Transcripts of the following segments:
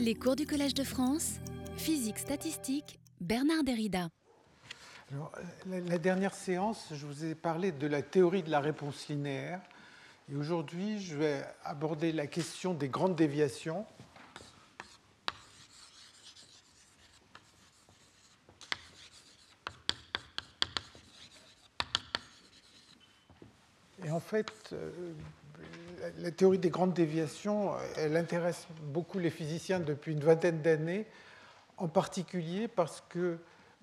Les cours du Collège de France, physique statistique, Bernard Derrida. la, dernière séance, je vous ai parlé de la théorie de la réponse linéaire. Et aujourd'hui, je vais aborder la question des grandes déviations. Et en fait, euh, la théorie des grandes déviations, elle intéresse beaucoup les physiciens depuis une vingtaine d'années, en particulier parce que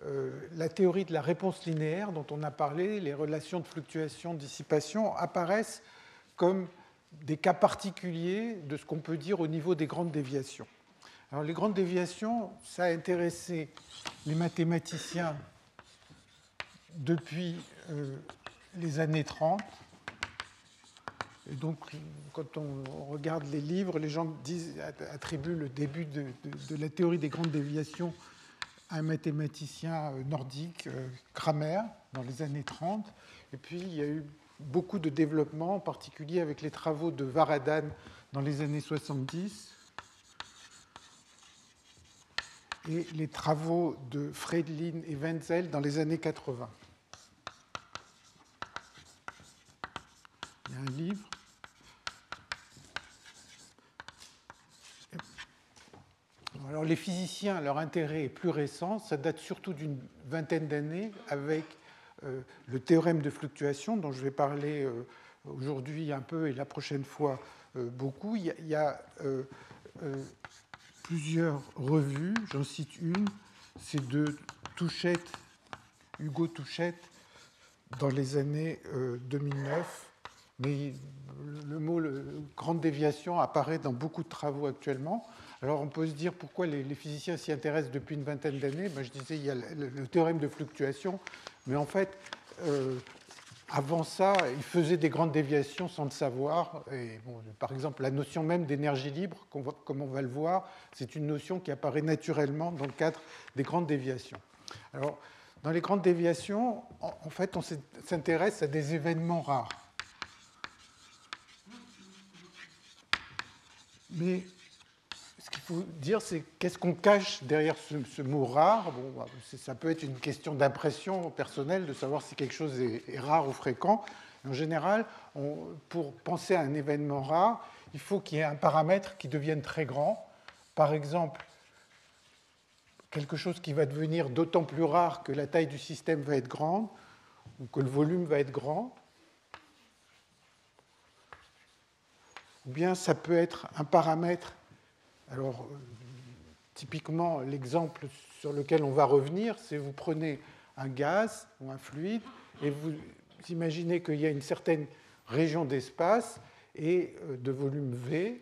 euh, la théorie de la réponse linéaire dont on a parlé, les relations de fluctuation-dissipation, apparaissent comme des cas particuliers de ce qu'on peut dire au niveau des grandes déviations. Alors les grandes déviations, ça a intéressé les mathématiciens depuis euh, les années 30 donc, quand on regarde les livres, les gens attribuent le début de, la théorie des grandes déviations à un mathématicien euh, nordique, euh, Kramer, dans les années 30. Et puis, il y a eu beaucoup de développement, en particulier avec les travaux de Varadan dans les années 70 et les travaux de Friedlin et Wenzel dans les années 80. Il y a un livre Les physiciens, leur intérêt est plus récent, ça date surtout d'une vingtaine d'années avec euh, le théorème de fluctuation dont je vais parler euh, aujourd'hui un peu et la prochaine fois euh, beaucoup. Il y a, plusieurs revues, j'en cite une, c'est de Touchette, Hugo Touchette, dans les années 2009. Mais le mot grande déviation apparaît dans beaucoup de travaux actuellement. Alors on peut se dire pourquoi les, physiciens s'y intéressent depuis une vingtaine d'années. Ben, je disais, il y a le, théorème de fluctuation, mais en fait, euh, avant ça, ils faisaient des grandes déviations sans le savoir. Et par exemple, la notion même d'énergie libre, comme on va le voir, c'est une notion qui apparaît naturellement dans le cadre des grandes déviations. Alors, dans les grandes déviations, en fait, on s'intéresse à des événements rares. Mais faut dire, c'est qu'est-ce qu'on cache derrière ce, mot rare? Bon, bah, Ça peut être une question d'impression personnelle de savoir si quelque chose est, rare ou fréquent. En général, pour penser à un événement rare, il faut qu'il y ait un paramètre qui devienne très grand. Par exemple, quelque chose qui va devenir d'autant plus rare que la taille du système va être grande ou que le volume va être grand. Ou bien ça peut être un paramètre alors, typiquement, l'exemple sur lequel on va revenir, c'est vous prenez un gaz ou un fluide et vous imaginez qu'il y a une certaine région d'espace et euh, de volume V,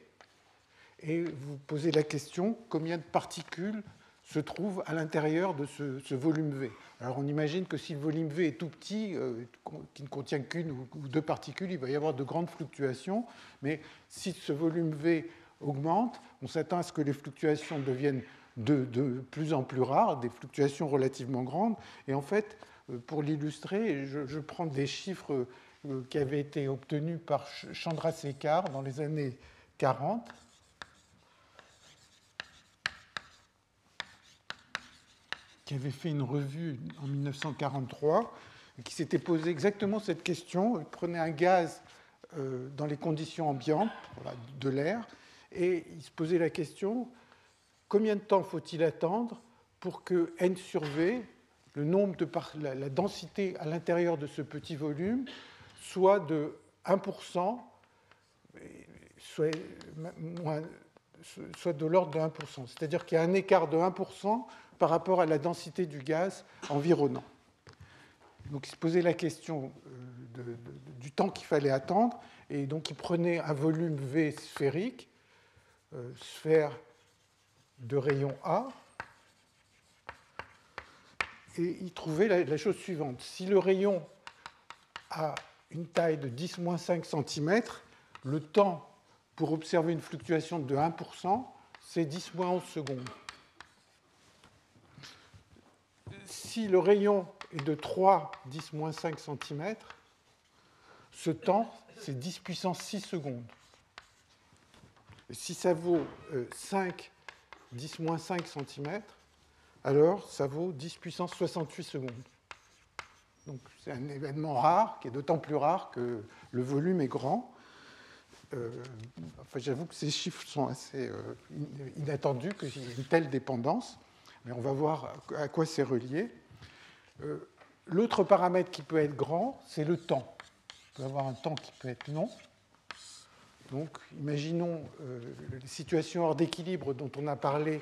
et vous posez la question combien de particules se trouvent à l'intérieur de ce, volume V? Alors on imagine que si le volume V est tout petit, euh, qui ne contient qu'une ou deux particules, il va y avoir de grandes fluctuations, mais si ce volume V on s'attend à ce que les fluctuations deviennent de, plus en plus rares, des fluctuations relativement grandes. Et en fait, euh, pour l'illustrer, je, prends des chiffres euh, qui avaient été obtenus par Chandrasekhar dans les années 40. qui avait fait une revue en 1943, qui s'était posé exactement cette question. Il prenait un gaz euh, dans les conditions ambiantes, de l'air, et il se posait la question combien de temps faut-il attendre pour que n sur v, le nombre de la, densité à l'intérieur de ce petit volume, soit de 1%, soit, de l'ordre de 1%. C'est-à-dire qu'il y a un écart de 1% par rapport à la densité du gaz environnant. Donc il se posait la question euh, du temps qu'il fallait attendre, et donc il prenait un volume V sphérique, sphère de rayon A. Et il trouvait la, chose suivante. Si le rayon a une taille de 10-5 cm, le temps pour observer une fluctuation de 1%, c'est 10-11 secondes. Si le rayon est de 3, 10-5 cm, ce temps, c'est 10 puissance 6 secondes. Si ça vaut 5, 10 moins 5 cm, alors ça vaut 10 puissance 68 secondes. Donc c'est un événement rare, qui est d'autant plus rare que le volume est grand. Euh, enfin, J'avoue que ces chiffres sont assez euh, inattendus, qu'il y ait une telle dépendance, mais on va voir à quoi c'est relié. Euh, l'autre paramètre qui peut être grand, c'est le temps. On peut avoir un temps qui peut être long. Donc, imaginons les situations hors d'équilibre dont on a parlé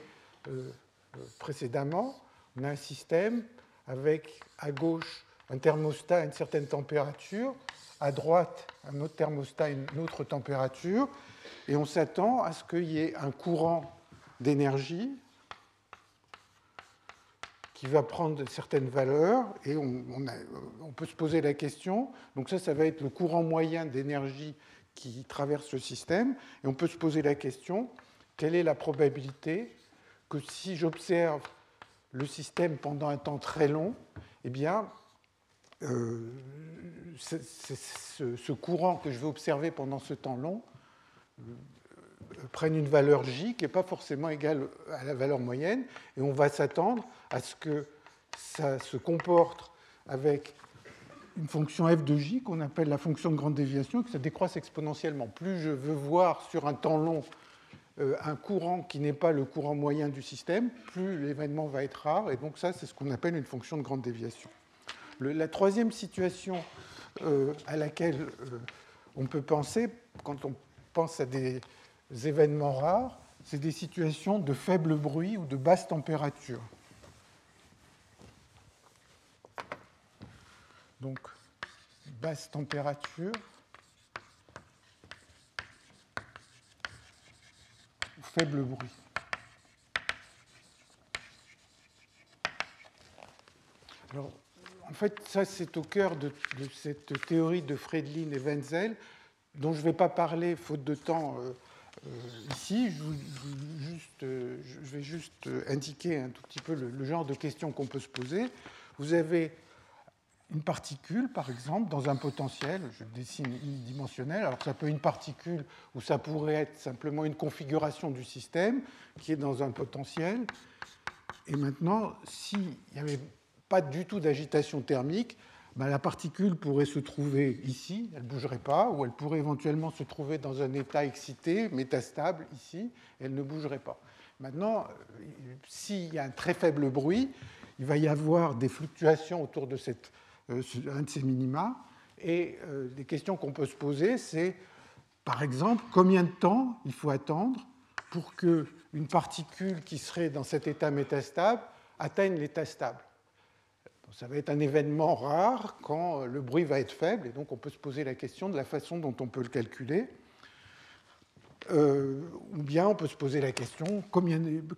précédemment. On a un système avec à gauche un thermostat à une certaine température, à droite un autre thermostat à une autre température, et on s'attend à ce qu'il y ait un courant d'énergie qui va prendre certaines valeurs, et on, peut se poser la question, donc ça, ça va être le courant moyen d'énergie qui traverse le système, et on peut se poser la question, quelle est la probabilité que si j'observe le système pendant un temps très long, eh bien, euh, ce, courant que je vais observer pendant ce temps long euh, prenne une valeur J qui n'est pas forcément égale à la valeur moyenne, et on va s'attendre à ce que ça se comporte avec une fonction f de j qu'on appelle la fonction de grande déviation, que ça décroisse exponentiellement. Plus je veux voir sur un temps long euh, un courant qui n'est pas le courant moyen du système, plus l'événement va être rare, et donc ça, c'est ce qu'on appelle une fonction de grande déviation la troisième situation euh, à laquelle euh, on peut penser quand on pense à des événements rares, c'est des situations de faible bruit ou de basse température. Donc, basse température faible bruit. Alors, en fait, ça, c'est au cœur de, cette théorie de Fredlin et Wenzel, dont je ne vais pas parler, faute de temps, euh, euh, ici. Euh, je, vais juste indiquer un tout petit peu le, genre de questions qu'on peut se poser. Vous avez une particule, par exemple, dans un potentiel, je dessine unidimensionnel, alors ça peut être une particule ou ça pourrait être simplement une configuration du système qui est dans un potentiel. Et maintenant, s'il y avait pas du tout d'agitation thermique, ben, la particule pourrait se trouver ici, elle ne bougerait pas, ou elle pourrait éventuellement se trouver dans un état excité, métastable, ici, elle ne bougerait pas. Maintenant, euh, s'il y a un très faible bruit, il va y avoir des fluctuations autour de cette, un de ces minima, et euh, les questions qu'on peut se poser, c'est, par exemple, combien de temps il faut attendre pour qu'une particule qui serait dans cet état métastable atteigne l'état stable ça va être un événement rare quand le bruit va être faible, et donc on peut se poser la question de la façon dont on peut le calculer. Euh, ou bien on peut se poser la question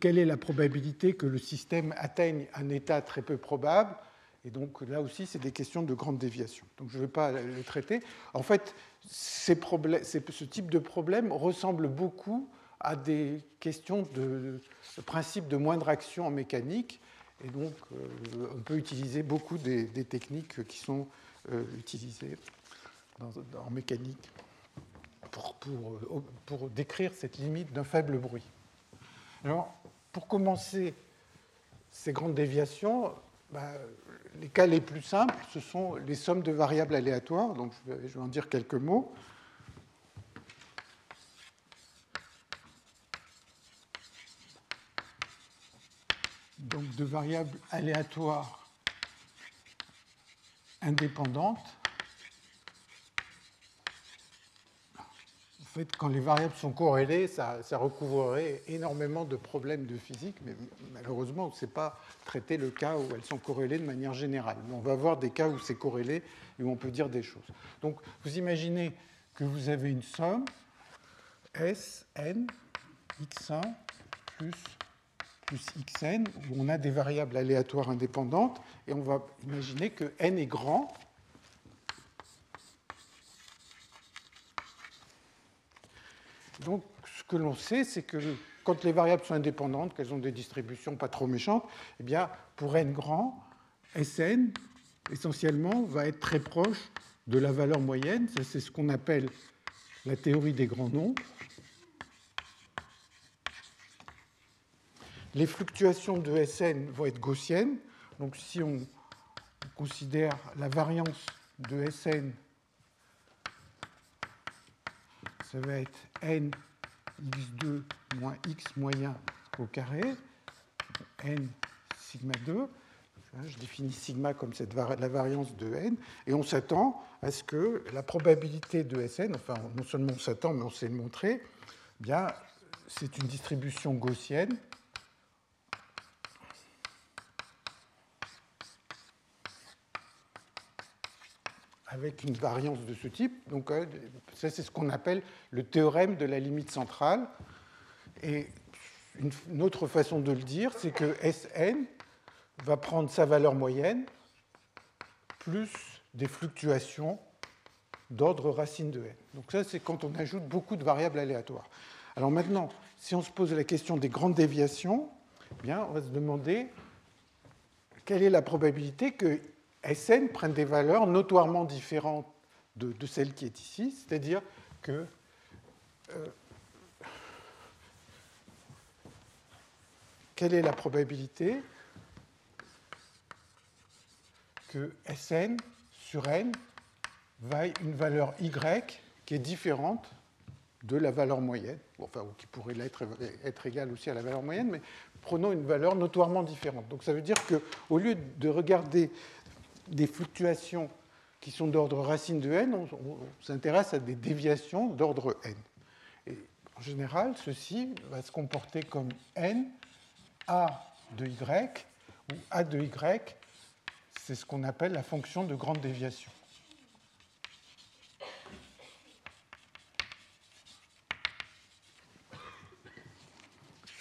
quelle est la probabilité que le système atteigne un état très peu probable Et donc là aussi, c'est des questions de grande déviation. Donc je ne vais pas les traiter. En fait, ce type de problème ressemble beaucoup à des questions de, principe de moindre action en mécanique et donc, euh, on peut utiliser beaucoup des, techniques qui sont euh, utilisées en mécanique pour, pour, décrire cette limite d'un faible bruit. Alors, pour commencer ces grandes déviations, bah, les cas les plus simples, ce sont les sommes de variables aléatoires. Donc, je vais, en dire quelques mots. donc de variables aléatoires indépendantes. Fait, quand les variables sont corrélées, ça, recouvrerait énormément de problèmes de physique, mais malheureusement, ce n'est pas traité le cas où elles sont corrélées de manière générale. Mais on va voir des cas où c'est corrélé et où on peut dire des choses. Donc, vous imaginez que vous avez une somme S, n, x1 plus plus xn, où on a des variables aléatoires indépendantes, et on va imaginer que n est grand. Donc, ce que l'on sait, c'est que quand les variables sont indépendantes, qu'elles ont des distributions pas trop méchantes, eh bien, pour n grand, Sn, essentiellement, va être très proche de la valeur moyenne. C'est ce qu'on appelle la théorie des grands nombres. Les fluctuations de Sn vont être gaussiennes. Donc, si on considère la variance de Sn ça va être n x2 moins x moyen au carré, n sigma 2. Je définis sigma comme la variance de n, et on s'attend à ce que la probabilité de Sn, enfin non seulement on s'attend, mais on sait le montrer, eh c'est une distribution gaussienne avec une variance de ce type. Donc, euh, ça, c'est ce qu'on appelle le théorème de la limite centrale. Et une autre façon de le dire, c'est que Sn va prendre sa valeur moyenne plus des fluctuations d'ordre racine de n. Donc ça, c'est quand on ajoute beaucoup de variables aléatoires. Alors maintenant, si on se pose la question des grandes déviations, eh bien, on va se demander quelle est la probabilité que Sn prenne des valeurs notoirement différentes de, celle qui est ici, c'est-à-dire que euh, quelle est la probabilité que Sn sur n vaille une valeur y qui est différente de la valeur moyenne, enfin, qui pourrait être, être égale aussi à la valeur moyenne, mais prenons une valeur notoirement différente. Donc ça veut dire qu'au lieu de regarder des fluctuations qui sont d'ordre racine de n, on, s'intéresse à des déviations d'ordre n. En général, ceci va se comporter comme n a de y, où a de y, c'est ce qu'on appelle la fonction de grande déviation.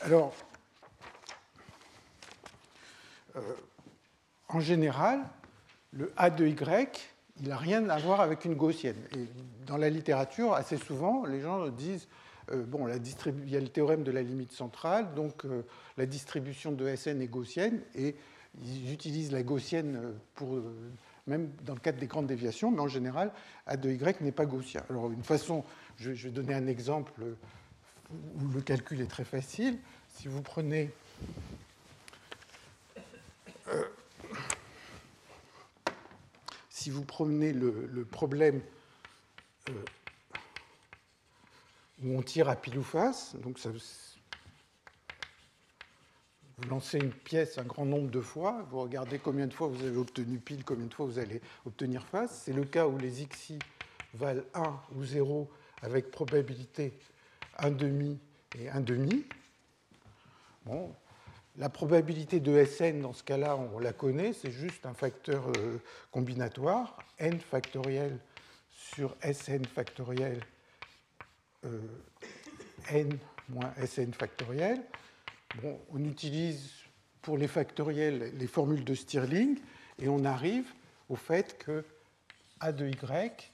Alors, euh, en général, le A de Y, il n'a rien à voir avec une gaussienne. Et dans la littérature, assez souvent, les gens disent euh, bon, il y a le théorème de la limite centrale, donc euh, la distribution de Sn est gaussienne, et ils utilisent la gaussienne euh, même dans le cadre des grandes déviations, mais en général, A de Y n'est pas gaussien. Alors, une façon, je vais donner un exemple où le calcul est très facile. Si vous prenez si vous prenez le, problème euh, où on tire à pile ou face, donc vous lancez une pièce un grand nombre de fois, vous regardez combien de fois vous avez obtenu pile, combien de fois vous allez obtenir face. C'est le cas où les xi valent 1 ou 0 avec probabilité 1 demi et 1 demi. Bon, la probabilité de Sn, dans ce cas-là, on la connaît, c'est juste un facteur euh, combinatoire, n factoriel sur Sn factoriel euh, n moins Sn factoriel. on utilise pour les factoriels les formules de Stirling et on arrive au fait que A de Y,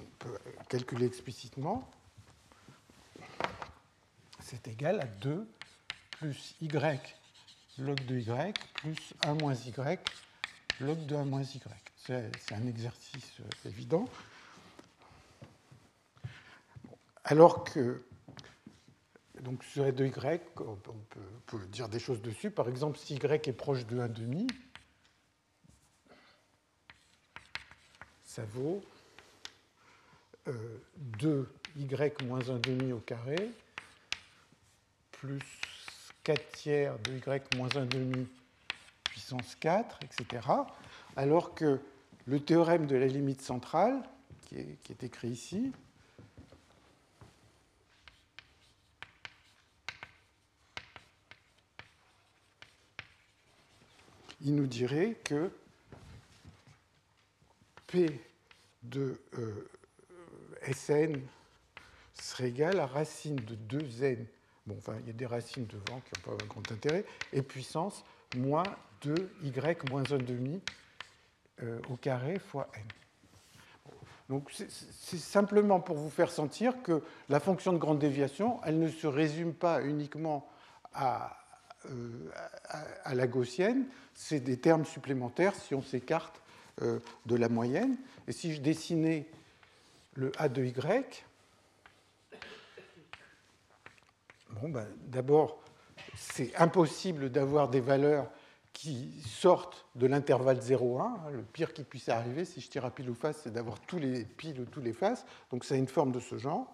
on peut calculer explicitement, c'est égal à 2 plus y log de y plus 1 moins y log de 1 moins y. C'est un exercice euh, évident. Alors que donc sur y, on peut, dire des choses dessus. Par exemple, si y est proche de 1,5, ça vaut 2y euh, moins 1,5 au carré plus 4 tiers de y moins 1 demi puissance 4, etc. Alors que le théorème de la limite centrale, qui est, écrit ici, il nous dirait que P de euh, Sn serait égal à racine de 2n Bon, enfin, il y a des racines devant qui n'ont pas un grand intérêt, et puissance moins 2y moins 1 demi euh, au carré fois n. Donc c'est simplement pour vous faire sentir que la fonction de grande déviation, elle ne se résume pas uniquement à, euh, la gaussienne, c'est des termes supplémentaires si on s'écarte euh, de la moyenne. Et si je dessinais le A de Y, Bon, ben, D'abord, c'est impossible d'avoir des valeurs qui sortent de l'intervalle 0,1. Le pire qui puisse arriver, si je tire à pile ou face, c'est d'avoir tous les piles ou tous les faces. Donc c'est une forme de ce genre.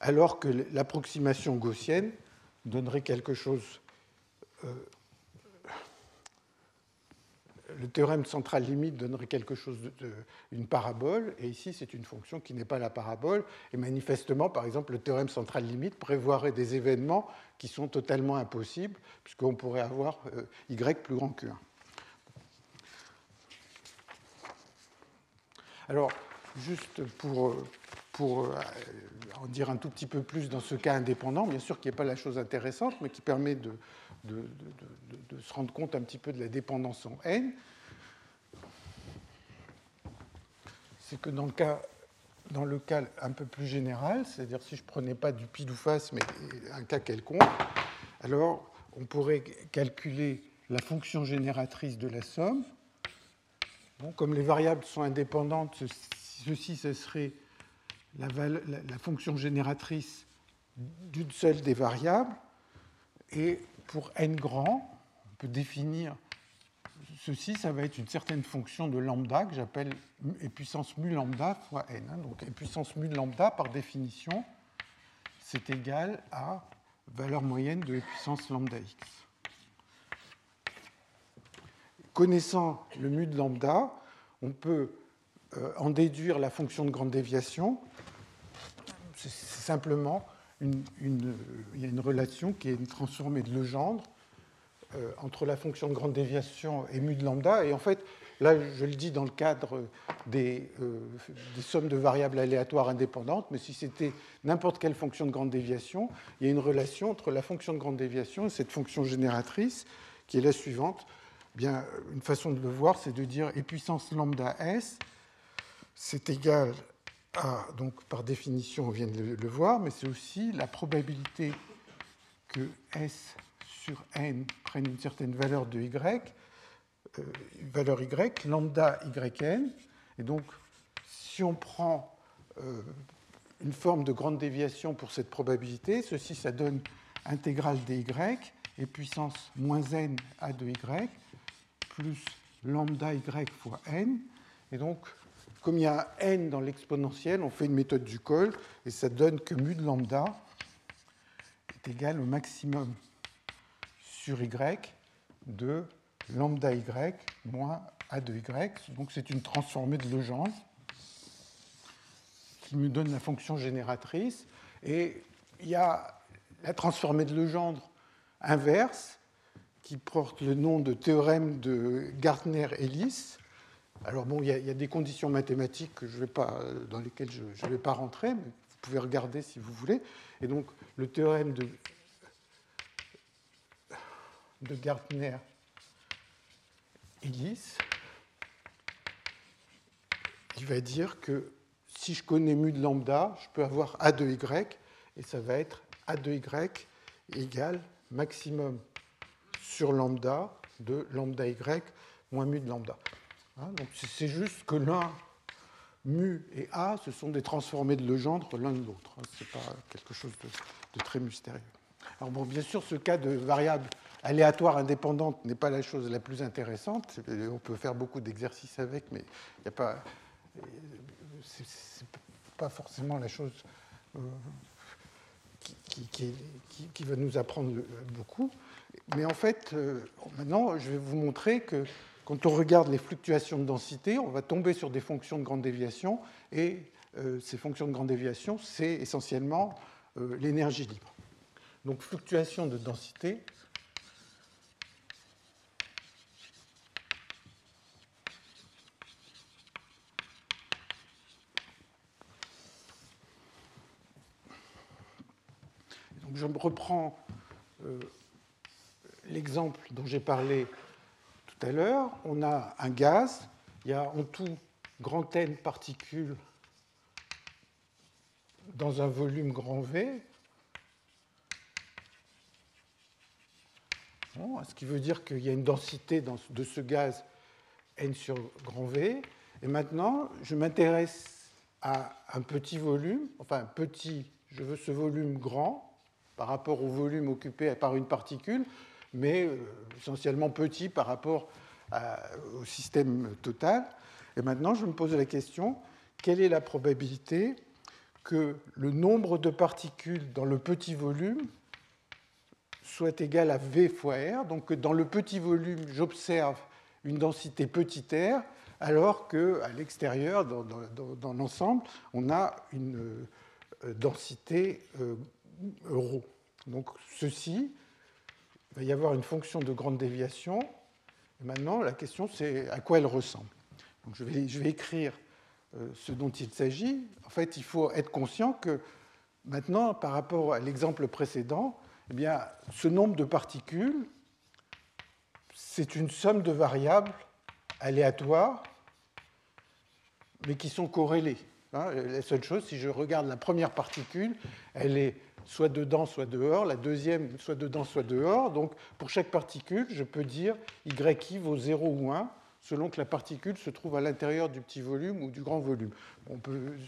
Alors que l'approximation gaussienne donnerait quelque chose euh, le théorème central limite donnerait quelque chose une parabole, et ici c'est une fonction qui n'est pas la parabole, et manifestement, par exemple, le théorème central limite prévoirait des événements qui sont totalement impossibles, puisqu'on pourrait avoir euh, y plus grand que 1. Alors, juste pour, pour euh, en dire un tout petit peu plus dans ce cas indépendant, bien sûr qui n'est pas la chose intéressante, mais qui permet de, de, se rendre compte un petit peu de la dépendance en n, c'est que dans le cas dans le cas un peu plus général, c'est-à-dire si je prenais pas du pile ou face, mais un cas quelconque, alors on pourrait calculer la fonction génératrice de la somme. Bon, comme les variables sont indépendantes, ceci, ce serait la, la fonction génératrice d'une seule des variables. Et pour n grand, on peut définir ceci, ça va être une certaine fonction de lambda que j'appelle e puissance mu lambda fois n. Hein. Donc e puissance mu lambda, par définition, c'est égal à valeur moyenne de e puissance lambda x. Connaissant le mu de lambda, on peut euh, en déduire la fonction de grande déviation. C'est simplement il y a une relation qui est transformée de Legendre euh, entre la fonction de grande déviation et mu de lambda. Et en fait, là, je le dis dans le cadre des, euh, des sommes de variables aléatoires indépendantes, mais si c'était n'importe quelle fonction de grande déviation, il y a une relation entre la fonction de grande déviation et cette fonction génératrice qui est la suivante. Bien, une façon de le voir, c'est de dire et puissance lambda s, c'est égal ah, donc par définition, on vient de le voir, mais c'est aussi la probabilité que S sur n prenne une certaine valeur de y, euh, valeur y, lambda yn. Et donc, si on prend euh, une forme de grande déviation pour cette probabilité, ceci, ça donne intégrale dy et puissance moins n à de y plus lambda y fois n. Et donc, comme il y a n dans l'exponentiel, on fait une méthode du col et ça donne que mu de lambda est égal au maximum sur y de lambda y moins a de y. Donc c'est une transformée de Legendre qui me donne la fonction génératrice. Et il y a la transformée de Legendre inverse qui porte le nom de théorème de Gartner-Ellis alors bon, il y, a, des conditions mathématiques pas, dans lesquelles je ne vais pas rentrer, mais vous pouvez regarder si vous voulez. Et donc le théorème de, Gartner-Ellis, il va dire que si je connais mu de lambda, je peux avoir A de Y, et ça va être A de Y égale maximum sur lambda de lambda Y moins mu de lambda. Hein, c'est juste que l'un, mu et a, ce sont des transformés de Legendre l'un de l'autre. Hein, ce n'est pas quelque chose de, très mystérieux. Alors bon, bien sûr, ce cas de variable aléatoire indépendante n'est pas la chose la plus intéressante. On peut faire beaucoup d'exercices avec, mais il n'y a pas. C'est pas forcément la chose euh, qui, qui, va nous apprendre beaucoup. Mais en fait, euh, maintenant, je vais vous montrer que quand on regarde les fluctuations de densité, on va tomber sur des fonctions de grande déviation, et euh, ces fonctions de grande déviation, c'est essentiellement euh, l'énergie libre. Donc fluctuation de densité. Je reprends euh, l'exemple dont j'ai parlé à l'heure, on a un gaz, il y a en tout grand N particules dans un volume grand V. ce qui veut dire qu'il y a une densité de ce gaz N sur grand V. Et maintenant, je m'intéresse à un petit volume, enfin petit, je veux ce volume grand, par rapport au volume occupé par une particule, mais euh, essentiellement petit par rapport au système total. Et maintenant, je me pose la question, quelle est la probabilité que le nombre de particules dans le petit volume soit égal à V fois R, donc que dans le petit volume, j'observe une densité petit r, alors qu'à l'extérieur, dans, l'ensemble, on a une euh, densité euh, ρ. Donc ceci, il va y avoir une fonction de grande déviation. Et maintenant, la question, c'est à quoi elle ressemble. Donc, je, vais, écrire euh, ce dont il s'agit. En fait, il faut être conscient que maintenant, par rapport à l'exemple précédent, eh bien, ce nombre de particules, c'est une somme de variables aléatoires, mais qui sont corrélées. Hein. la seule chose, si je regarde la première particule, elle est soit dedans, soit dehors, la deuxième, soit dedans, soit dehors. Donc, pour chaque particule, je peux dire y vaut 0 ou 1 selon que la particule se trouve à l'intérieur du petit volume ou du grand volume.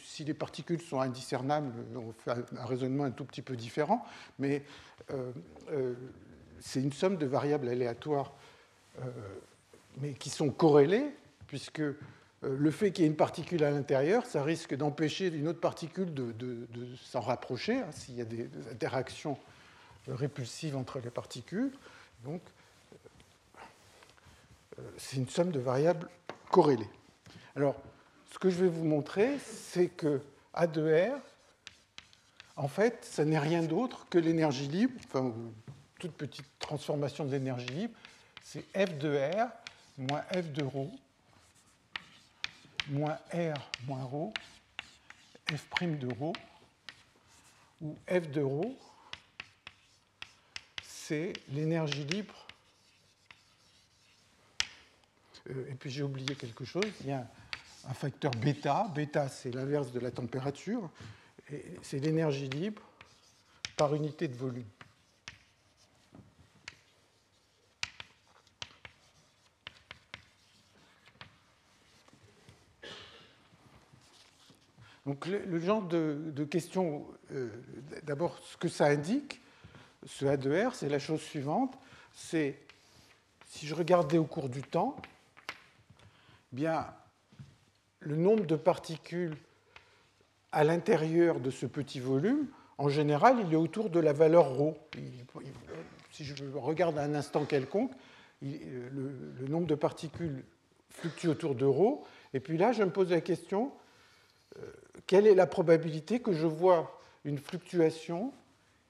Si les particules sont indiscernables, on fait un raisonnement un tout petit peu différent, mais euh, euh, c'est une somme de variables aléatoires, euh, mais qui sont corrélées, puisque le fait qu'il y ait une particule à l'intérieur, ça risque d'empêcher une autre particule de, s'en rapprocher, hein, s'il y a des, interactions répulsives entre les particules. Donc, c'est une somme de variables corrélées. Alors, ce que je vais vous montrer, c'est que A de R, en fait, ça n'est rien d'autre que l'énergie libre, enfin, toute petite transformation de l'énergie libre, c'est F de R moins F de ρ moins R moins ρ, F' de ρ, où F de ρ, c'est l'énergie libre Euh, et puis j'ai oublié quelque chose, il y a un facteur bêta. Bêta, c'est l'inverse de la température. C'est l'énergie libre par unité de volume. Donc le, genre de, questions, euh, d'abord ce que ça indique, ce A de R, c'est la chose suivante, c'est si je regardais au cours du temps, bien, le nombre de particules à l'intérieur de ce petit volume, en général, il est autour de la valeur ρ. Si je regarde un instant quelconque, le, nombre de particules fluctue autour de ρ. Et puis là, je me pose la question, euh, quelle est la probabilité que je vois une fluctuation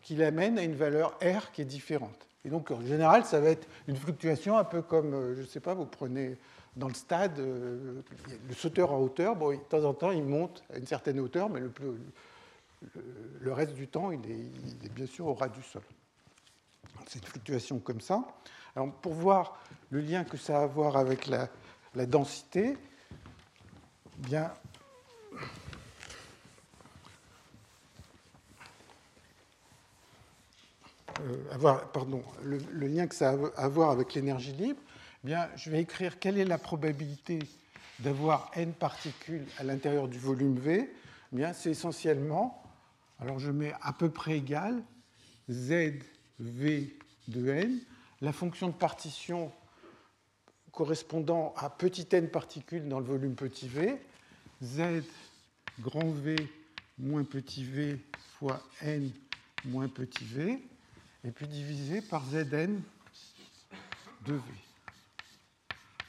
qui l'amène à une valeur R qui est différente? Et donc, en général, ça va être une fluctuation un peu comme, euh, je ne sais pas, vous prenez dans le stade, euh, le sauteur en hauteur, bon, de temps en temps, il monte à une certaine hauteur, mais le, le, reste du temps, il est, bien sûr au ras du sol. C'est une fluctuation comme ça. Alors, pour voir le lien que ça a à voir avec la, densité, bien, avoir, pardon, le, lien que ça a à voir avec l'énergie libre, bien, je vais écrire quelle est la probabilité d'avoir n particules à l'intérieur du volume V. Eh bien, c'est essentiellement, alors je mets à peu près égal ZV de n, la fonction de partition correspondant à petit n particules dans le volume petit v, z grand V moins petit v fois n moins petit v, et puis divisé par Zn de V.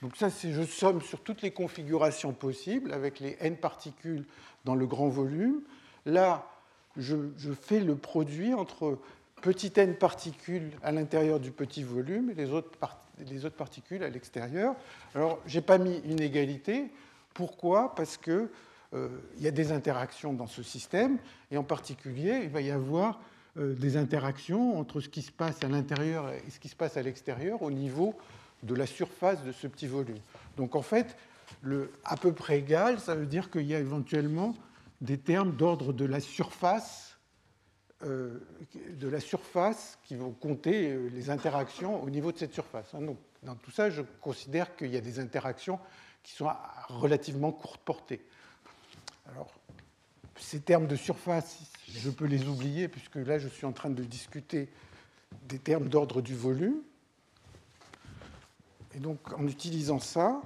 Donc ça, c'est je somme sur toutes les configurations possibles avec les n particules dans le grand volume. Là, je, fais le produit entre petit n particules à l'intérieur du petit volume et les autres, les autres particules à l'extérieur. Alors, je n'ai pas mis une égalité. Pourquoi? Parce qu'il euh, y a des interactions dans ce système, et en particulier, il va y avoir euh, des interactions entre ce qui se passe à l'intérieur et ce qui se passe à l'extérieur au niveau de la surface de ce petit volume. Donc en fait, le à peu près égal, ça veut dire qu'il y a éventuellement des termes d'ordre de la surface, euh, de la surface qui vont compter euh, les interactions au niveau de cette surface. Hein. Donc, dans tout ça, je considère qu'il y a des interactions qui sont relativement courte portée. Alors, ces termes de surface, je peux les oublier, puisque là, je suis en train de discuter des termes d'ordre du volume. Et donc, en utilisant ça,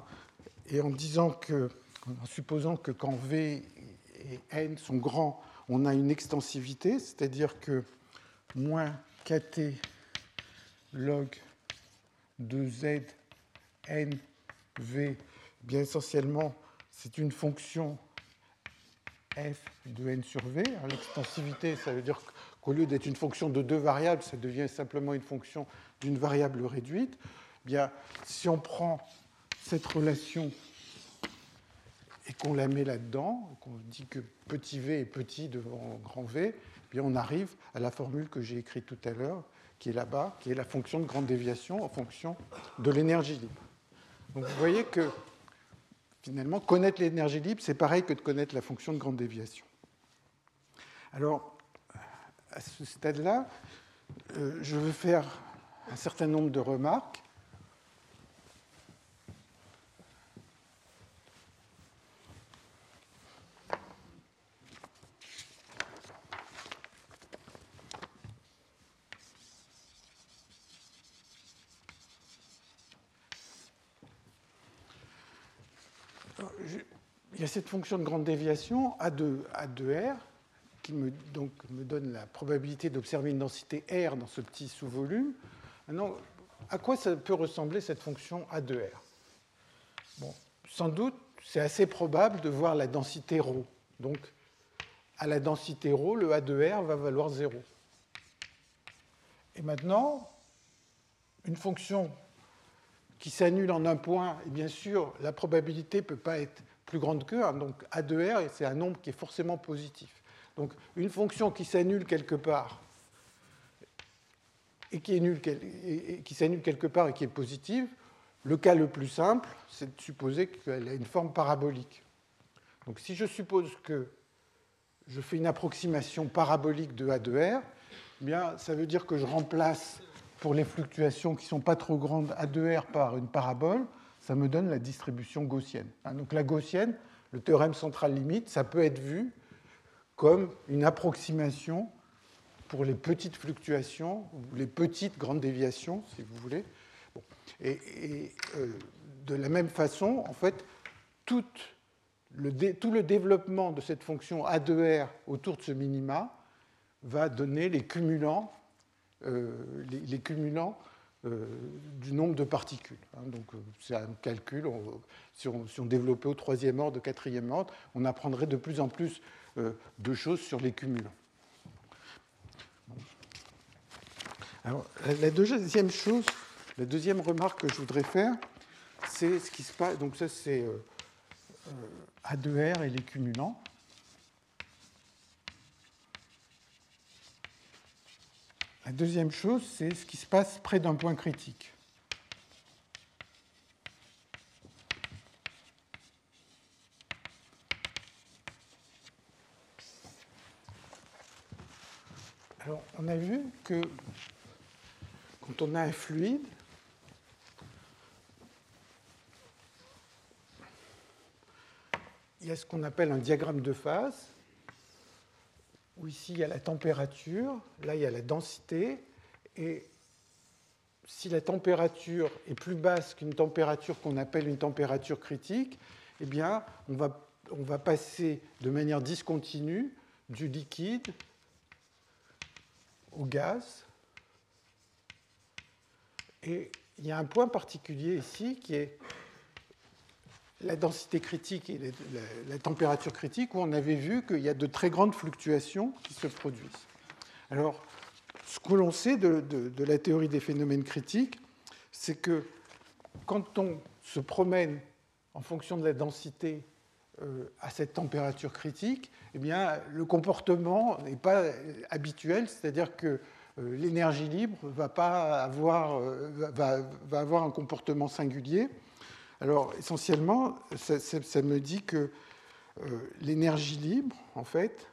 et en disant que, en supposant que quand V et N sont grands, on a une extensivité, c'est-à-dire que moins kt log de z n v, bien essentiellement, c'est une fonction f de n sur v. L'extensivité, ça veut dire qu'au lieu d'être une fonction de deux variables, ça devient simplement une fonction d'une variable réduite. Bien, si on prend cette relation et qu'on la met là-dedans, qu'on dit que petit v est petit devant grand v, bien on arrive à la formule que j'ai écrite tout à l'heure, qui est là-bas, qui est la fonction de grande déviation en fonction de l'énergie libre. Donc vous voyez que finalement, connaître l'énergie libre, c'est pareil que de connaître la fonction de grande déviation. Alors, à ce stade-là, euh, je veux faire un certain nombre de remarques. il y a cette fonction de grande déviation A2, A2R qui me, donc, me donne la probabilité d'observer une densité R dans ce petit sous-volume. Maintenant, à quoi ça peut ressembler cette fonction A2R bon, Sans doute, c'est assez probable de voir la densité ρ. Donc, à la densité ρ, le A2R va valoir 0. Et maintenant, une fonction qui s'annule en un point, et bien sûr, la probabilité ne peut pas être plus grande que 1. Donc A2R, c'est un nombre qui est forcément positif. Donc une fonction qui s'annule quelque part et qui, qui s'annule quelque part et qui est positive, le cas le plus simple, c'est de supposer qu'elle a une forme parabolique. Donc si je suppose que je fais une approximation parabolique de A2R, eh bien, ça veut dire que je remplace pour les fluctuations qui ne sont pas trop grandes A2R par une parabole, ça me donne la distribution gaussienne. Hein, donc la gaussienne, le théorème central limite, ça peut être vu comme une approximation pour les petites fluctuations, ou les petites grandes déviations, si vous voulez. Et, euh, de la même façon, en fait, tout le, développement de cette fonction A2R autour de ce minima va donner les cumulants, euh, les cumulants euh, du nombre de particules. Hein. donc euh, c'est un calcul. si, on, développait au troisième ordre, au quatrième ordre, on apprendrait de plus en plus euh, de choses sur les cumulants. La deuxième chose, la deuxième remarque que je voudrais faire, c'est ce qui se passe. Donc ça, c'est A2R et les cumulants. La deuxième chose, c'est ce qui se passe près d'un point critique. Alors, on a vu que quand on a un fluide, il y a ce qu'on appelle un diagramme de phase où ici il y a la température, là il y a la densité, et si la température est plus basse qu'une température qu'on appelle une température critique, eh bien on va, on va passer de manière discontinue du liquide au gaz. Et il y a un point particulier ici qui est la densité critique et la, température critique, où on avait vu qu'il y a de très grandes fluctuations qui se produisent. Alors, ce que l'on sait de, la théorie des phénomènes critiques, c'est que quand on se promène en fonction de la densité euh, à cette température critique, eh bien, le comportement n'est pas habituel, c'est-à-dire que euh, l'énergie libre va, pas avoir, euh, va avoir un comportement singulier. Alors, essentiellement, ça, me dit que euh, l'énergie libre, en fait,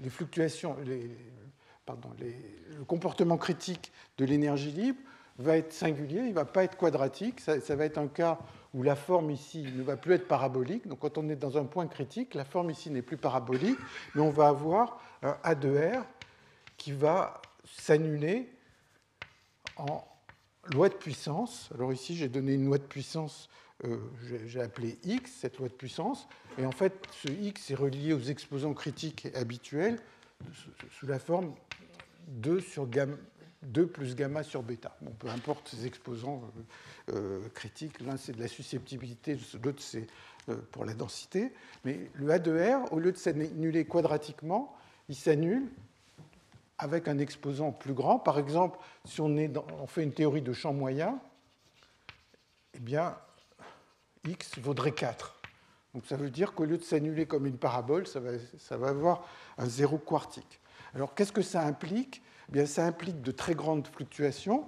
les fluctuations, le comportement critique de l'énergie libre va être singulier, il ne va pas être quadratique. Ça, va être un cas où la forme ici ne va plus être parabolique. Donc quand on est dans un point critique, la forme ici n'est plus parabolique, mais on va avoir un A de R qui va s'annuler en loi de puissance. Alors ici, j'ai donné une loi de puissance, euh, j'ai appelé X, cette loi de puissance, et en fait, ce X est relié aux exposants critiques habituels sous la forme 2 sur gamma, 2 plus gamma sur bêta. Bon, peu importe ces exposants euh, euh, critiques, l'un c'est de la susceptibilité, l'autre c'est pour la densité. Mais le A de R, au lieu de s'annuler quadratiquement, il s'annule avec un exposant plus grand. Par exemple, si on, fait une théorie de champ moyen, eh bien, x vaudrait 4. Donc ça veut dire qu'au lieu de s'annuler comme une parabole, ça va, avoir un zéro quartique. Alors qu'est-ce que ça implique? Eh bien, Ça implique de très grandes fluctuations.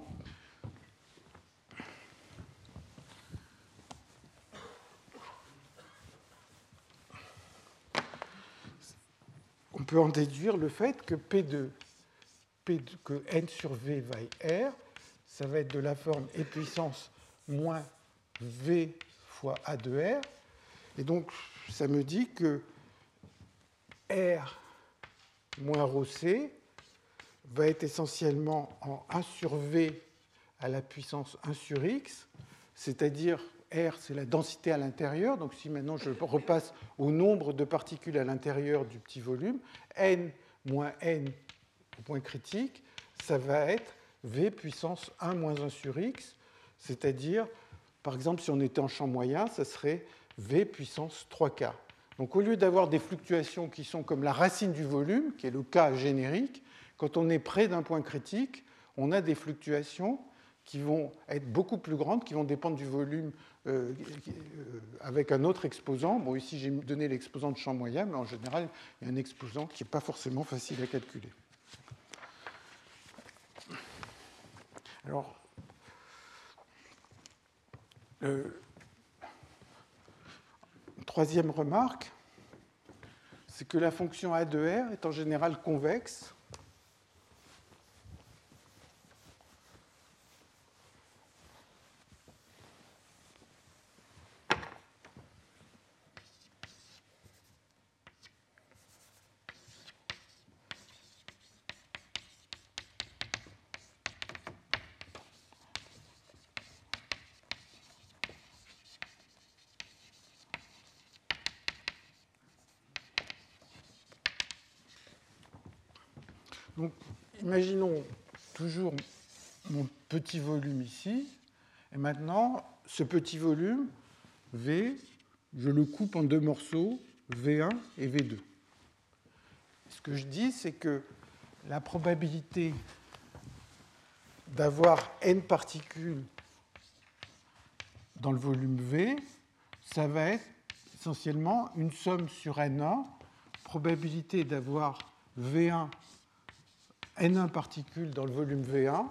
On peut en déduire le fait que P2, P2 que n sur V vaille R, ça va être de la forme e puissance moins V fois A de R. Et donc, ça me dit que R moins rho c va être essentiellement en 1 sur v à la puissance 1 sur x, c'est-à-dire R, c'est la densité à l'intérieur. Donc si maintenant je repasse au nombre de particules à l'intérieur du petit volume, n moins n au point critique, ça va être v puissance 1 moins 1 sur x, c'est-à-dire, par exemple, si on était en champ moyen, ça serait v puissance 3 k. Donc au lieu d'avoir des fluctuations qui sont comme la racine du volume, qui est le cas générique, quand on est près d'un point critique, on a des fluctuations qui vont être beaucoup plus grandes, qui vont dépendre du volume euh, euh, avec un autre exposant. Bon, ici j'ai donné l'exposant de champ moyen, mais en général, il y a un exposant qui n'est pas forcément facile à calculer. Alors, euh, Troisième remarque, c'est que la fonction A de R est en général convexe Donc, imaginons toujours mon petit volume ici. Et maintenant, ce petit volume, V, je le coupe en deux morceaux, V1 et V2. Ce que je dis, c'est que la probabilité d'avoir n particules dans le volume V, ça va être essentiellement une somme sur N1, probabilité d'avoir V1 N1 particules dans le volume V1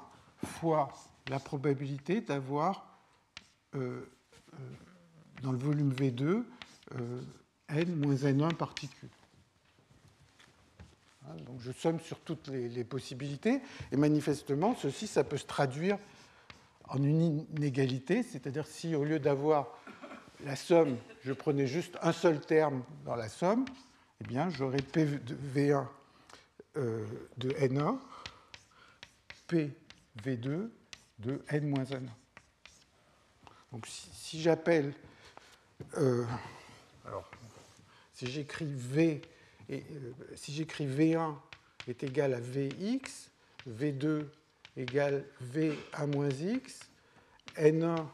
fois la probabilité d'avoir euh, euh, dans le volume V2 euh, N moins N1 particules. Hein, donc je somme sur toutes les, possibilités et manifestement ceci ça peut se traduire en une inégalité, c'est-à-dire si au lieu d'avoir la somme, je prenais juste un seul terme dans la somme, eh bien j'aurais P de V1 euh, de N1, PV2 de N-1. Donc si, j'appelle, euh, alors si j'écris V, et, euh, si j'écris V1 est égal à Vx, V2 égale V1-X, N1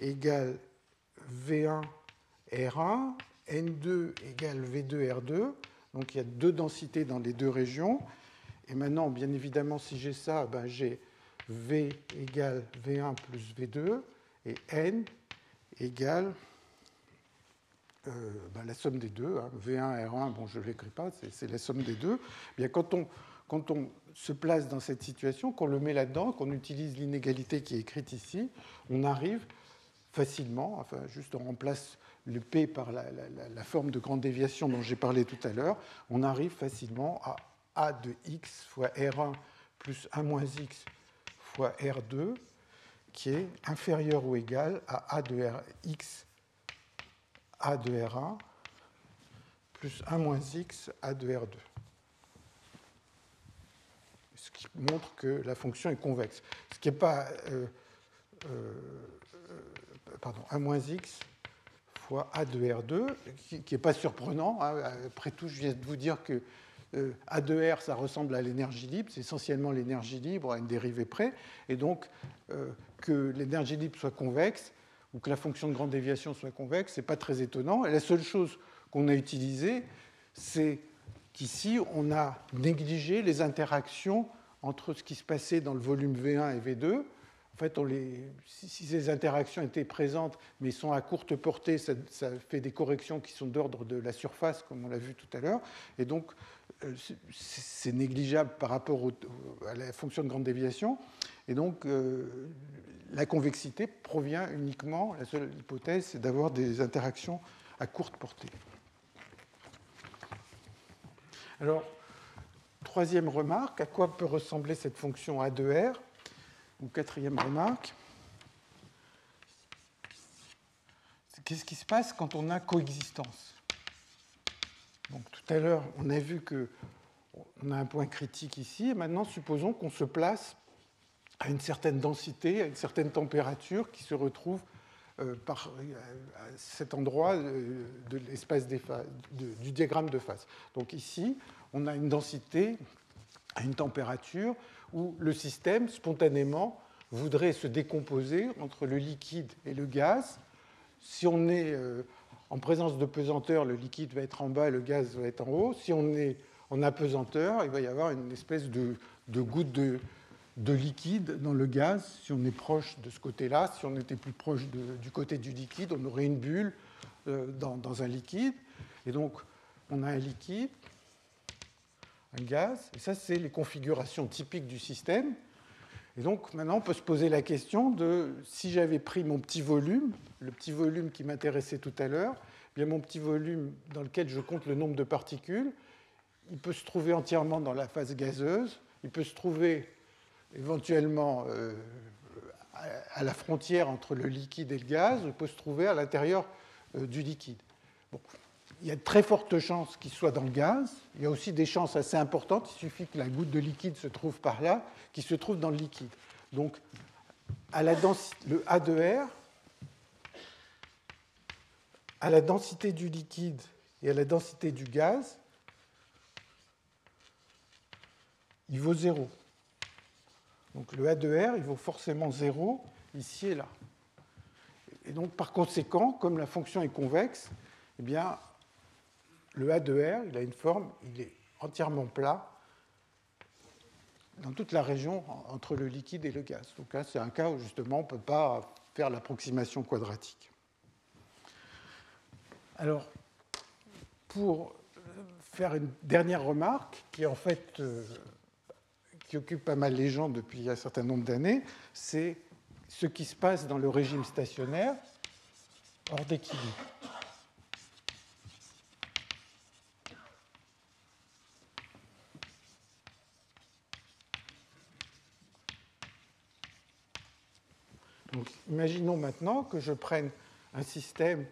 égale V1 R1, N2 égale V2 R2, donc il y a deux densités dans les deux régions. Et maintenant, bien évidemment, si j'ai ça, ben j'ai V égale V1 plus V2 et N égale euh, ben la somme des deux. Hein. V1, R1, bon, je ne l'écris pas, c'est la somme des deux. Bien, quand, on, quand on se place dans cette situation, qu'on le met là-dedans, qu'on utilise l'inégalité qui est écrite ici, on arrive facilement, enfin, juste on remplace le P par la, forme de grande déviation dont j'ai parlé tout à l'heure, on arrive facilement à A de x fois R1 plus 1 moins x fois R2. qui est inférieur ou égal à A de Rx A de R1 plus 1 moins X A de R2 ce qui montre que la fonction est convexe. Ce qui n'est pas. Euh, euh, pardon, 1 moins x fois A de R2, qui n'est pas surprenant. Hein. Après tout, je viens de vous dire que euh, A de R, ça ressemble à l'énergie libre, c'est essentiellement l'énergie libre à une dérivée près, et donc que l'énergie libre soit convexe ou que la fonction de grande déviation soit convexe, ce n'est pas très étonnant. Et la seule chose qu'on a utilisée, c'est qu'ici, on a négligé les interactions entre ce qui se passait dans le volume V1 et V2. En fait, si ces interactions étaient présentes, mais sont à courte portée, ça, fait des corrections qui sont d'ordre de la surface, comme on l'a vu tout à l'heure. Et donc, euh, c'est négligeable par rapport à la fonction de grande déviation. Et donc, euh, la convexité provient uniquement, la seule hypothèse, c'est d'avoir des interactions à courte portée. Alors, troisième remarque, à quoi peut ressembler cette fonction A de R? Quatrième remarque, qu'est-ce qui se passe quand on a coexistence? Donc, Tout à l'heure, on a vu qu'on a un point critique ici, et maintenant supposons qu'on se place à une certaine densité, à une certaine température qui se retrouve euh, euh, cet endroit euh, de l'espace du diagramme de phase. Donc ici, on a une densité à une température où le système, spontanément, voudrait se décomposer entre le liquide et le gaz. Si on est en présence de pesanteur, le liquide va être en bas et le gaz va être en haut. Si on est en apesanteur, il va y avoir une espèce de, goutte de, de liquide dans le gaz. Si on est proche de ce côté-là, si on était plus proche du côté du liquide, on aurait une bulle euh, dans, un liquide. Et donc, on a un liquide, un gaz, et ça, c'est les configurations typiques du système. Et donc, maintenant, on peut se poser la question de si j'avais pris mon petit volume, le petit volume qui m'intéressait tout à l'heure, eh bien mon petit volume dans lequel je compte le nombre de particules, il peut se trouver entièrement dans la phase gazeuse, il peut se trouver éventuellement euh, à la frontière entre le liquide et le gaz peut se trouver à l'intérieur euh, du liquide. Il y a de très fortes chances qu'il soit dans le gaz. Il y a aussi des chances assez importantes, il suffit que la goutte de liquide se trouve par là, qu'il se trouve dans le liquide. Donc, à la densité, le A de R, à la densité du liquide et à la densité du gaz, il vaut zéro. Donc le A de R, il vaut forcément 0 ici et là. Et donc par conséquent, comme la fonction est convexe, eh bien, le A de R, il a une forme, il est entièrement plat dans toute la région entre le liquide et le gaz. Donc là, c'est un cas où justement on ne peut pas faire l'approximation quadratique. Alors, pour faire une dernière remarque, qui en fait euh, qui occupe pas mal les gens depuis un certain nombre d'années, c'est ce qui se passe dans le régime stationnaire hors d'équilibre. Imaginons maintenant que je prenne un système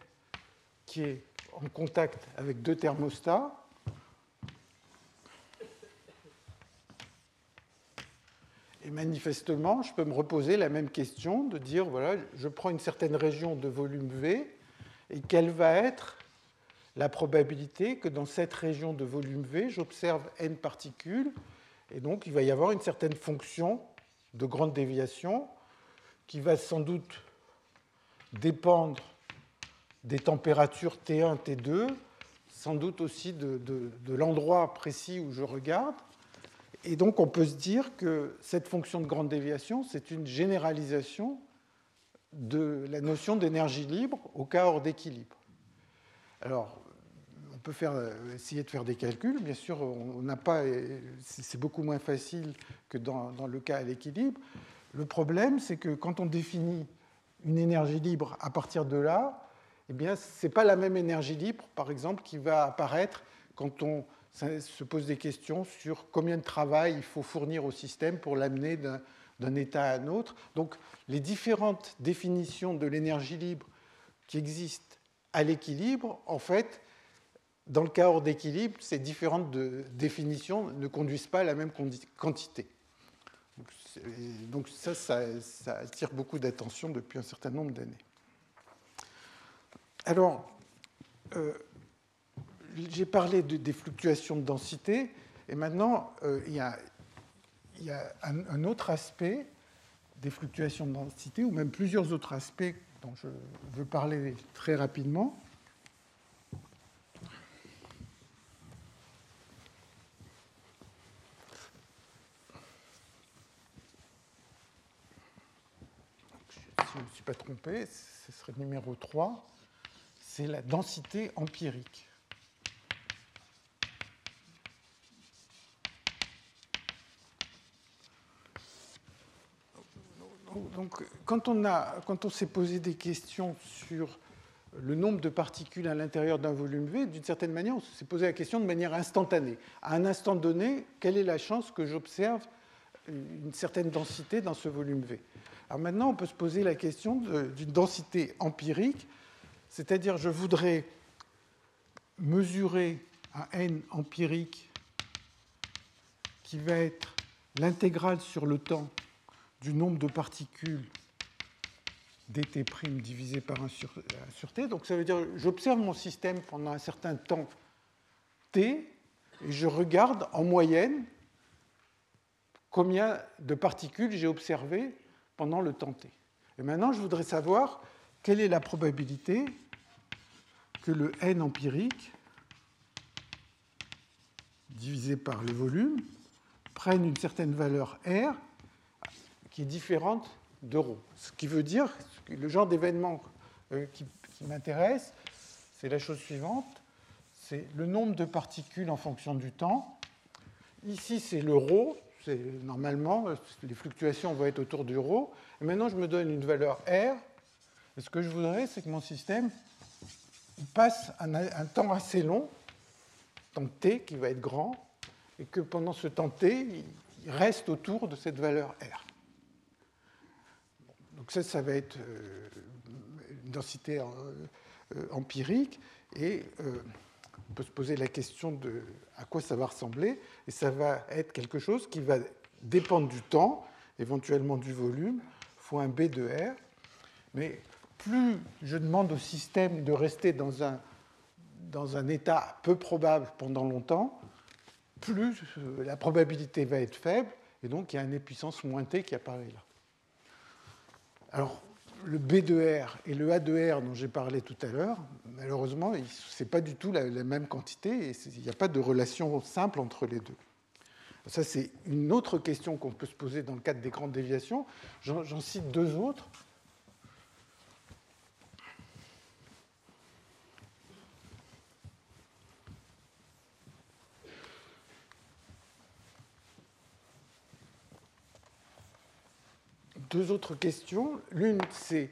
qui est en contact avec deux thermostats. Et manifestement, je peux me reposer la même question de dire, voilà, je prends une certaine région de volume V, et quelle va être la probabilité que dans cette région de volume V, j'observe n particules, et donc il va y avoir une certaine fonction de grande déviation qui va sans doute dépendre des températures T1, T2, sans doute aussi de, l'endroit précis où je regarde, et donc on peut se dire que cette fonction de grande déviation, c'est une généralisation de la notion d'énergie libre au cas hors d'équilibre. Alors, on peut faire, essayer de faire des calculs. Bien sûr, on n'a pas, c'est beaucoup moins facile que dans, le cas à l'équilibre. Le problème, c'est que quand on définit une énergie libre à partir de là, eh ce n'est pas la même énergie libre, par exemple, qui va apparaître quand on se pose des questions sur combien de travail il faut fournir au système pour l'amener d'un état à un autre. Donc les différentes définitions de l'énergie libre qui existent à l'équilibre, en fait, dans le cas hors d'équilibre, ces différentes définitions ne conduisent pas à la même quantité. Donc ça, ça, attire beaucoup d'attention depuis un certain nombre d'années. Alors, euh, j'ai parlé des fluctuations de densité, et maintenant, euh, il y a, un, autre aspect des fluctuations de densité, ou même plusieurs autres aspects dont je veux parler très rapidement. Me suis pas trompé, ce serait le numéro 3, c'est la densité empirique. donc, quand on, quand on s'est posé des questions sur le nombre de particules à l'intérieur d'un volume V, d'une certaine manière, on s'est posé la question de manière instantanée. À un instant donné, quelle est la chance que j'observe une certaine densité dans ce volume V Alors maintenant, on peut se poser la question d'une densité empirique, c'est-à-dire je voudrais mesurer un n empirique qui va être l'intégrale sur le temps du nombre de particules dt' divisé par 1 sur, t. Donc ça veut dire j'observe mon système pendant un certain temps t et je regarde en moyenne combien de particules j'ai observées pendant le temps t. Et maintenant, je voudrais savoir quelle est la probabilité que le n empirique divisé par le volume prenne une certaine valeur r qui est différente de Ce qui veut dire le genre d'événement euh, qui, m'intéresse, c'est la chose suivante, c'est le nombre de particules en fonction du temps. Ici, c'est le normalement, les fluctuations vont être autour du ρ. Et maintenant, je me donne une valeur R. Et ce que je voudrais, c'est que mon système passe un, temps assez long, temps t qui va être grand, et que pendant ce temps t, il reste autour de cette valeur R. Donc ça, ça va être euh, une densité euh, empirique et euh, on peut se poser la question de à quoi ça va ressembler et ça va être quelque chose qui va dépendre du temps, éventuellement du volume, fois un B de R. Mais plus je demande au système de rester dans un, dans un état peu probable pendant longtemps, plus la probabilité va être faible, et donc il y a une puissance moins t qui apparaît là. Alors, le B de R et le A de R dont j'ai parlé tout à l'heure, malheureusement, ce n'est pas du tout la, même quantité et il n'y a pas de relation simple entre les deux. Ça, c'est une autre question qu'on peut se poser dans le cadre des grandes déviations. J'en cite deux autres. Deux autres questions. L'une, c'est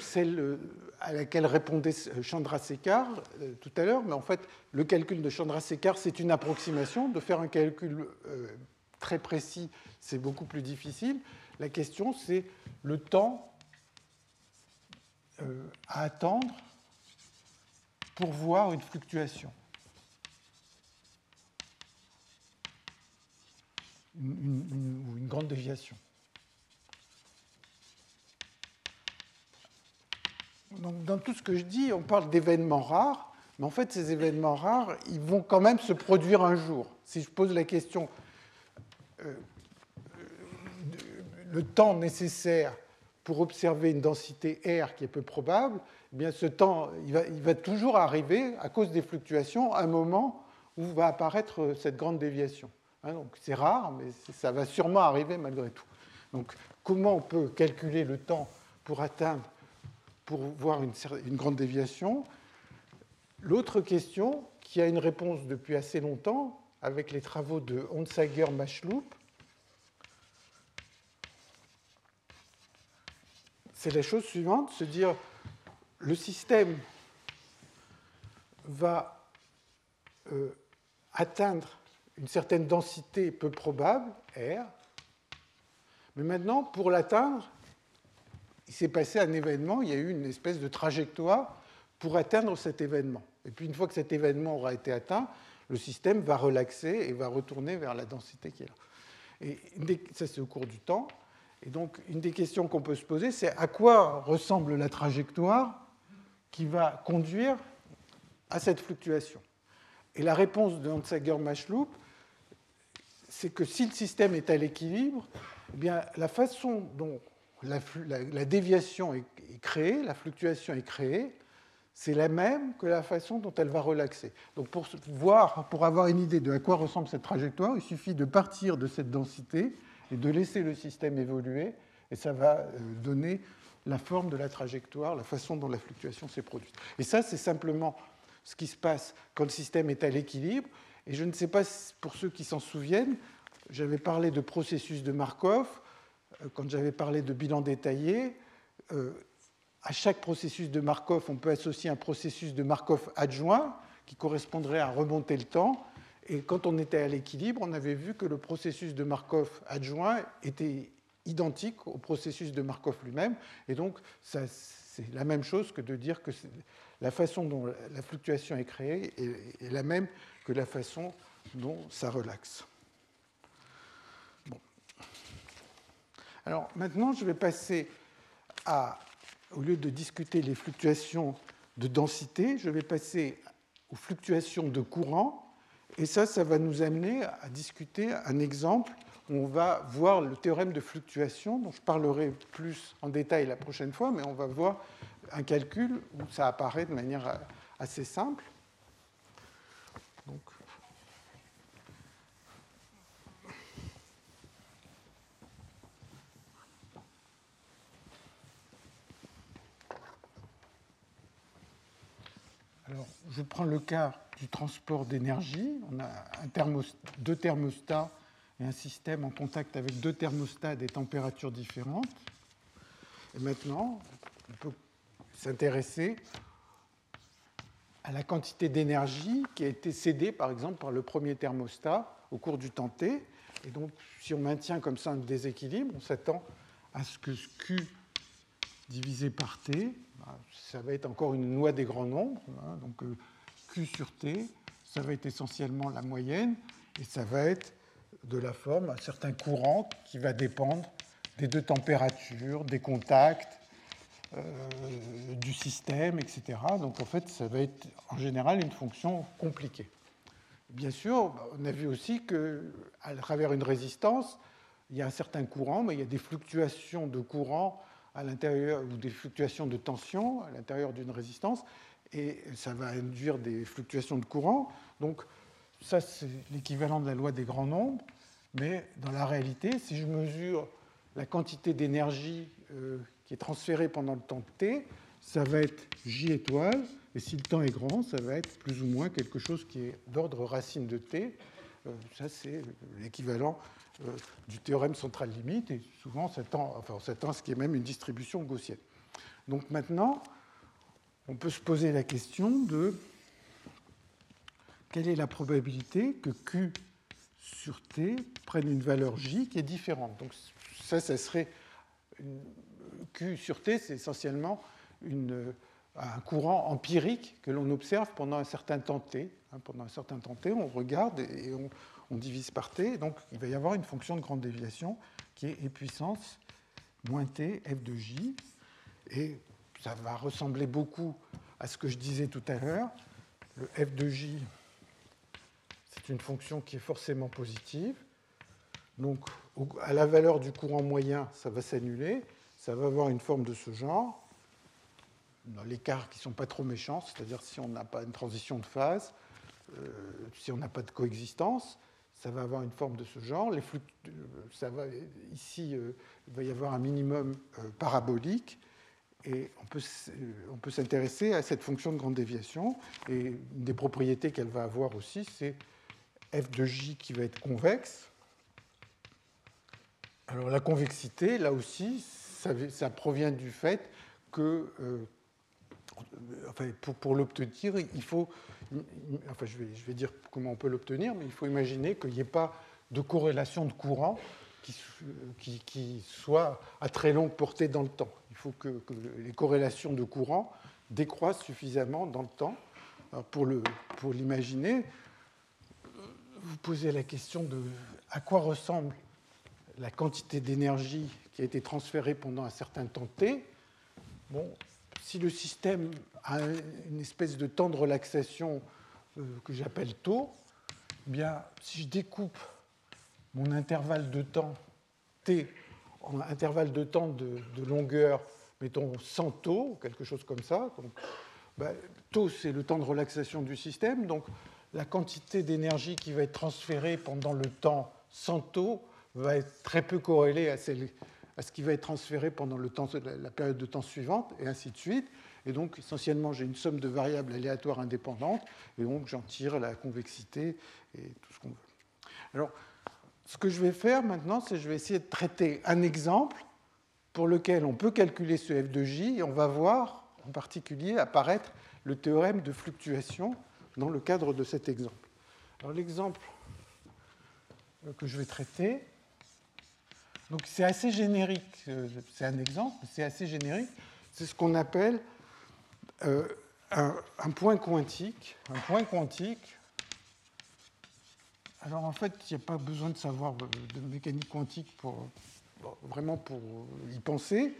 celle euh, à laquelle répondait Chandrasekhar euh, tout à l'heure, mais en fait, le calcul de Chandrasekhar, c'est une approximation. De faire un calcul euh, très précis, c'est beaucoup plus difficile. La question, c'est le temps à attendre pour voir une fluctuation. Une, grande déviation. Dans tout ce que je dis, on parle d'événements rares, mais en fait, ces événements rares, ils vont quand même se produire un jour. Si je pose la question, euh, le temps nécessaire pour observer une densité R qui est peu probable, eh ce temps, il va, toujours arriver, à cause des fluctuations, un moment où va apparaître cette grande déviation. Donc c'est rare, mais ça va sûrement arriver malgré tout. Donc comment on peut calculer le temps pour atteindre, pour voir une, grande déviation? L'autre question, qui a une réponse depuis assez longtemps, avec les travaux de Onsager-Machloup, c'est la chose suivante, se dire le système va euh, atteindre une certaine densité peu probable, R, Mais maintenant, pour l'atteindre, il s'est passé un événement, il y a eu une espèce de trajectoire pour atteindre cet événement. Et puis une fois que cet événement aura été atteint, le système va relaxer et va retourner vers la densité qui est là. Et ça, c'est au cours du temps. Et donc, une des questions qu'on peut se poser, c'est à quoi ressemble la trajectoire qui va conduire à cette fluctuation? Et la réponse de Hansager-Machloup, c'est que si le système est à l'équilibre, eh bien, la façon dont la, déviation est, créée, la fluctuation est créée, c'est la même que la façon dont elle va relaxer. Donc pour voir, pour avoir une idée de à quoi ressemble cette trajectoire, il suffit de partir de cette densité et de laisser le système évoluer, et ça va euh, donner la forme de la trajectoire, la façon dont la fluctuation s'est produite. Et ça, c'est simplement ce qui se passe quand le système est à l'équilibre. Et je ne sais pas, pour ceux qui s'en souviennent, j'avais parlé de processus de Markov. Euh, quand j'avais parlé de bilan détaillé, euh, à chaque processus de Markov, on peut associer un processus de Markov adjoint qui correspondrait à remonter le temps. Et quand on était à l'équilibre, on avait vu que le processus de Markov adjoint était identique au processus de Markov lui-même. Et donc, c'est la même chose que de dire que la façon dont la fluctuation est créée est, la même que la façon dont ça relaxe. Alors maintenant, je vais passer à, au lieu de discuter les fluctuations de densité, je vais passer aux fluctuations de courant. Et ça, ça va nous amener à discuter un exemple où on va voir le théorème de fluctuation, dont je parlerai plus en détail la prochaine fois, mais on va voir un calcul où ça apparaît de manière assez simple. Donc, Alors, je prends le cas du transport d'énergie. On a deux thermostats et un système en contact avec deux thermostats des températures différentes. Et maintenant, on peut s'intéresser à la quantité d'énergie qui a été cédée, par exemple, par le premier thermostat au cours du temps t. Et donc, si on maintient comme ça un déséquilibre, on s'attend à ce que Q divisé par T, ça va être encore une loi des grands nombres. Hein. donc, euh, Q sur T, ça va être essentiellement la moyenne, et ça va être de la forme un certain courant qui va dépendre des deux températures, des contacts, euh, du système, etc. Donc en fait, ça va être en général une fonction compliquée. Bien sûr, on a vu aussi qu'à travers une résistance, il y a un certain courant, mais il y a des fluctuations de courant à l'intérieur ou des fluctuations de tension à l'intérieur d'une résistance, et ça va induire des fluctuations de courant. Donc ça, c'est l'équivalent de la loi des grands nombres, mais dans la réalité, si je mesure la quantité d'énergie euh, qui est transféré pendant le temps t, ça va être j étoile, et si le temps est grand, ça va être plus ou moins quelque chose qui est d'ordre racine de t. Euh, ça, c'est l'équivalent du théorème central limite, et souvent, ça tend, enfin, ce qui est même une distribution gaussienne. Donc maintenant, on peut se poser la question de quelle est la probabilité que Q sur T prenne une valeur J qui est différente. Donc ça, ça serait Q sur T, c'est essentiellement un courant empirique que l'on observe pendant un certain temps T. Hein, pendant un certain temps T, on regarde et on, divise par T. donc, il va y avoir une fonction de grande déviation qui est e puissance moins T f de J. Et ça va ressembler beaucoup à ce que je disais tout à l'heure. Le f de J, c'est une fonction qui est forcément positive. Donc, à la valeur du courant moyen, ça va s'annuler ça va avoir une forme de ce genre, dans les cas qui ne sont pas trop méchants, c'est-à-dire si on n'a pas une transition de phase, euh, si on n'a pas de coexistence, ça va avoir une forme de ce genre. Les euh, ça va, ici, euh, il va y avoir un minimum parabolique, et on peut, peut s'intéresser à cette fonction de grande déviation. Et une des propriétés qu'elle va avoir aussi, c'est f de j qui va être convexe. Alors la convexité, là aussi, ça, provient du fait que, euh, enfin, pour, l'obtenir, il faut, je vais, dire comment on peut l'obtenir, mais il faut imaginer qu'il n'y ait pas de corrélation de courant qui, soit à très longue portée dans le temps. Il faut que, les corrélations de courant décroissent suffisamment dans le temps. pour l'imaginer, pour vous posez la question de à quoi ressemble la quantité d'énergie qui a été transférée pendant un certain temps t. Bon, si le système a une espèce de temps de relaxation euh, que j'appelle taux, eh si je découpe mon intervalle de temps t en intervalle de temps de, longueur, mettons 100 taux, quelque chose comme ça, ben, taux c'est le temps de relaxation du système, donc la quantité d'énergie qui va être transférée pendant le temps 100 taux va être très peu corrélée à, à ce qui va être transféré pendant la période de temps suivante, et ainsi de suite. Et donc, essentiellement, j'ai une somme de variables aléatoires indépendantes, et donc j'en tire la convexité et tout ce qu'on veut. Alors, ce que je vais faire maintenant, c'est que je vais essayer de traiter un exemple pour lequel on peut calculer ce f de j, et on va voir en particulier apparaître le théorème de fluctuation dans le cadre de cet exemple. Alors l'exemple que je vais traiter, donc c'est assez générique, euh, c'est un exemple, c'est assez générique, c'est ce qu'on appelle euh, un, un, point quantique. Un point quantique, alors en fait, il n'y a pas besoin de savoir de mécanique quantique pour vraiment pour y penser.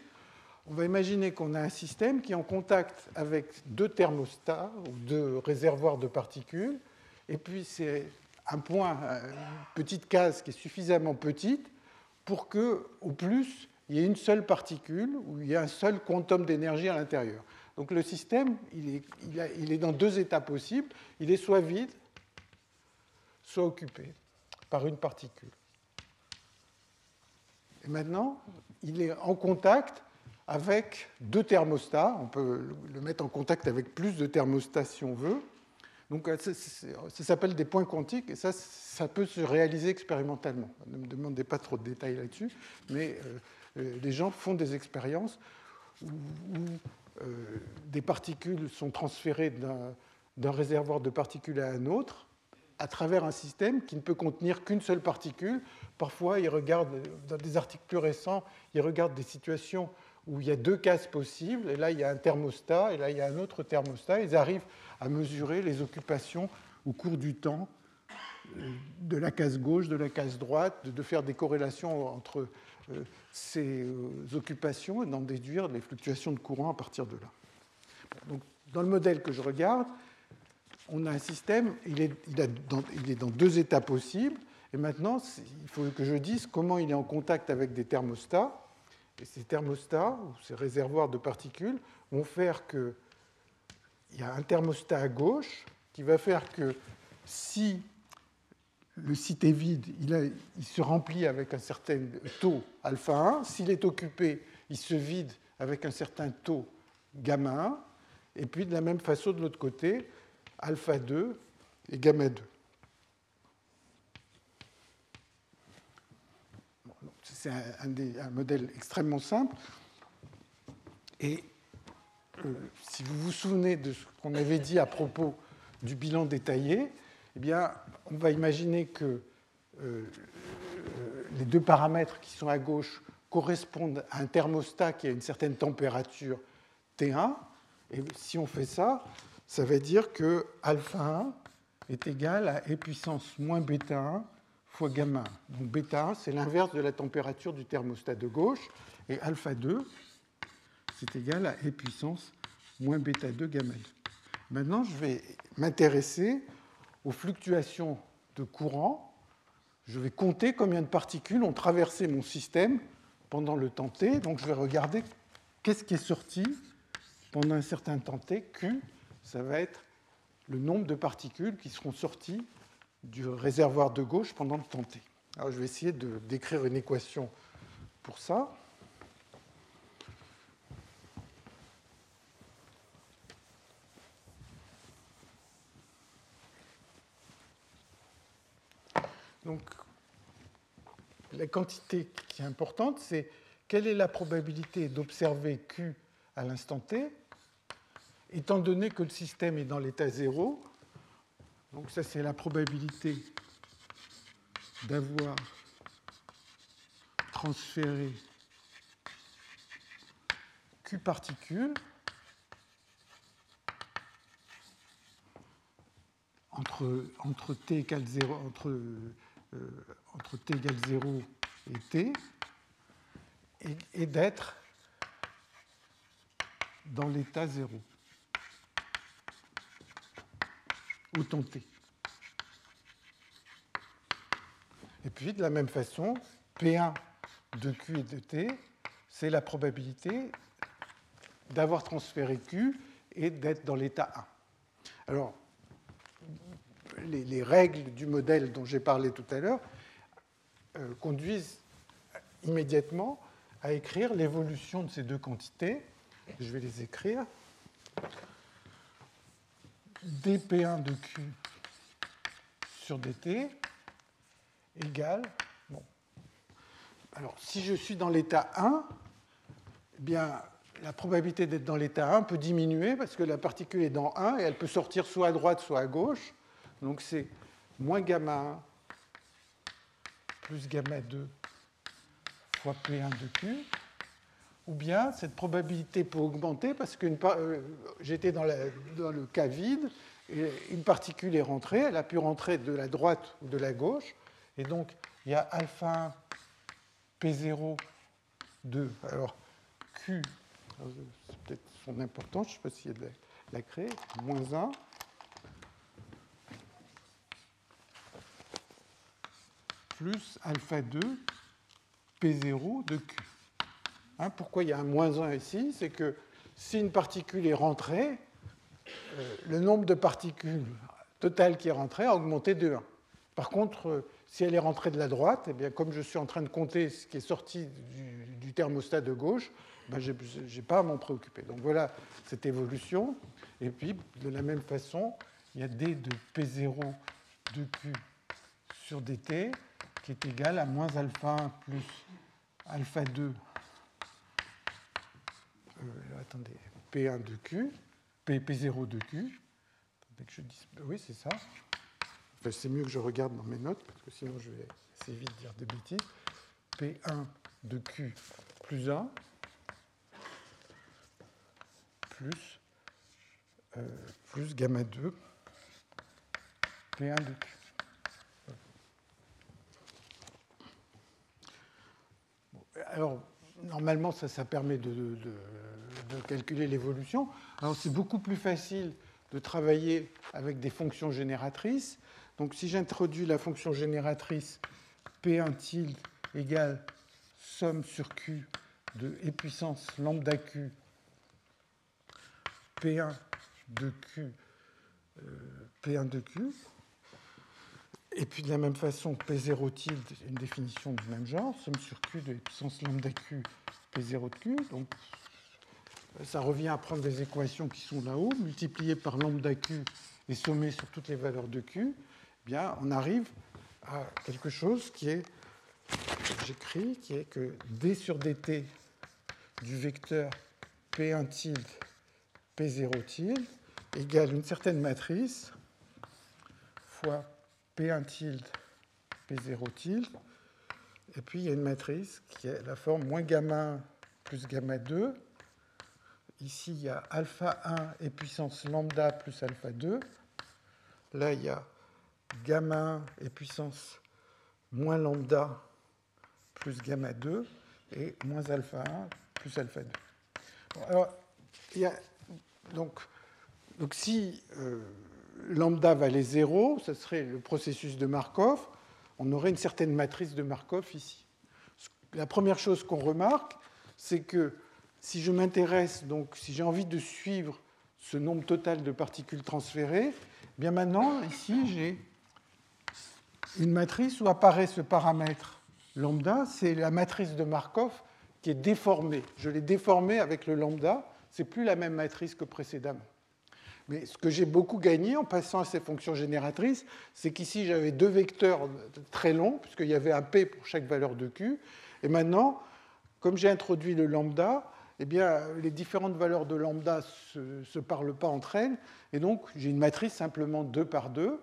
On va imaginer qu'on a un système qui est en contact avec deux thermostats ou deux réservoirs de particules, et puis c'est un point, une petite case qui est suffisamment petite pour que, au plus, il y ait une seule particule ou il y ait un seul quantum d'énergie à l'intérieur. Donc le système, il est, il est dans deux états possibles. Il est soit vide, soit occupé par une particule. Et maintenant, il est en contact avec deux thermostats. On peut le mettre en contact avec plus de thermostats si on veut. Donc ça, s'appelle des points quantiques et ça, ça peut se réaliser expérimentalement. Ne me demandez pas trop de détails là-dessus, mais euh, euh, les gens font des expériences où, euh, des particules sont transférées d'un réservoir de particules à un autre à travers un système qui ne peut contenir qu'une seule particule. Parfois, ils regardent, dans des articles plus récents, ils regardent des situations où il y a deux cases possibles, et là il y a un thermostat, et là il y a un autre thermostat. Ils arrivent à mesurer les occupations au cours du temps euh, de la case gauche, de la case droite, de faire des corrélations entre euh, ces euh, occupations et d'en déduire les fluctuations de courant à partir de là. Donc, dans le modèle que je regarde, on a un système, il est, dans, il est dans deux états possibles, et maintenant il faut que je dise comment il est en contact avec des thermostats. Et ces thermostats, ou ces réservoirs de particules, vont faire que il y a un thermostat à gauche qui va faire que si le site est vide, il, se remplit avec un certain taux alpha 1. S'il est occupé, il se vide avec un certain taux gamma 1. Et puis de la même façon, de l'autre côté, alpha 2 et gamma 2. C'est un, modèle extrêmement simple. Et euh, si vous vous souvenez de ce qu'on avait dit à propos du bilan détaillé, eh bien, on va imaginer que euh, les deux paramètres qui sont à gauche correspondent à un thermostat qui a une certaine température T1. Et si on fait ça, ça veut dire que alpha 1 est égal à e puissance moins bêta 1 fois gamma 1. Donc bêta 1, c'est l'inverse de la température du thermostat de gauche, et alpha 2, c'est égal à e puissance moins bêta 2 gamma 2. Maintenant, je vais m'intéresser aux fluctuations de courant. Je vais compter combien de particules ont traversé mon système pendant le temps t. Donc je vais regarder qu'est-ce qui est sorti pendant un certain temps t. Q, ça va être le nombre de particules qui seront sorties du réservoir de gauche pendant le temps t. Alors je vais essayer de décrire une équation pour ça. Donc, la quantité qui est importante, c'est quelle est la probabilité d'observer Q à l'instant t, étant donné que le système est dans l'état 0. Donc ça, c'est la probabilité d'avoir transféré Q particules entre, entre t égale 0, entre, entre t égale 0 et t, et, et d'être dans l'état 0. Autant t. Et puis, de la même façon, P1 de Q et de T, c'est la probabilité d'avoir transféré Q et d'être dans l'état 1. Alors, les, règles du modèle dont j'ai parlé tout à l'heure euh, conduisent immédiatement à écrire l'évolution de ces deux quantités. Je vais les écrire. dp1 de q sur dt égale. Bon. Alors, si je suis dans l'état 1, eh bien, la probabilité d'être dans l'état 1 peut diminuer parce que la particule est dans 1 et elle peut sortir soit à droite, soit à gauche. Donc c'est moins gamma 1 plus gamma 2 fois P1 de Q. Ou bien cette probabilité peut augmenter parce que euh, j'étais dans, le cas vide et une particule est rentrée, elle a pu rentrer de la droite ou de la gauche. Et donc il y a alpha 1 P0 2. Alors Q, c'est peut-être son importance, je ne sais pas s'il y a de la, créer, moins 1 plus alpha 2 P0 de Q. Hein, pourquoi il y a un moins 1 ici? C'est que si une particule est rentrée, euh, le nombre de particules totales qui est rentré a augmenté de 1. Par contre, euh, si elle est rentrée de la droite, eh bien, comme je suis en train de compter ce qui est sorti du, thermostat de gauche, ben, je n'ai pas à m'en préoccuper. Donc voilà cette évolution. Et puis, de la même façon, il y a d de P0 de Q sur dt qui est égal à moins alpha 1 plus alpha 2, euh, attendez, P1 de Q, P, P0 de Q. je oui, c'est ça. c'est mieux que je regarde dans mes notes, parce que sinon je vais assez vite dire des bêtises. P1 de Q plus 1 plus, euh, plus gamma 2 P1 de Q. alors, normalement, ça, permet de, calculer l'évolution. Alors, c'est beaucoup plus facile de travailler avec des fonctions génératrices. Donc, si j'introduis la fonction génératrice P1 tilde égale somme sur Q de e puissance lambda Q P1 de Q euh, P1 de Q, et puis de la même façon, P0 tilde, une définition du même genre, somme sur Q de puissance lambda Q, P0 de Q. Donc ça revient à prendre des équations qui sont là-haut, multipliées par lambda Q et sommées sur toutes les valeurs de Q. Eh bien, on arrive à quelque chose qui est, j'écris, qui est que d sur dt du vecteur P1 tilde, P0 tilde égale une certaine matrice fois P1 tilde, P0 tilde. Et puis il y a une matrice qui est la forme moins gamma plus gamma 2. Ici, il y a alpha 1 et puissance lambda plus alpha 2. Là, il y a gamma 1 et puissance moins lambda plus gamma 2 et moins alpha 1 plus alpha 2. alors, il y a, donc, si euh, lambda valait 0, ce serait le processus de Markov, on aurait une certaine matrice de Markov ici. La première chose qu'on remarque, c'est que si je m'intéresse, donc si j'ai envie de suivre ce nombre total de particules transférées, eh bien maintenant, ici, j'ai une matrice où apparaît ce paramètre lambda, c'est la matrice de Markov qui est déformée. Je l'ai déformée avec le lambda, c'est plus la même matrice que précédemment. Mais ce que j'ai beaucoup gagné en passant à ces fonctions génératrices, c'est qu'ici j'avais deux vecteurs très longs, puisqu'il y avait un p pour chaque valeur de q. Et maintenant, comme j'ai introduit le lambda, eh bien, les différentes valeurs de lambda ne se, parlent pas entre elles. Et donc, j'ai une matrice simplement 2 par 2.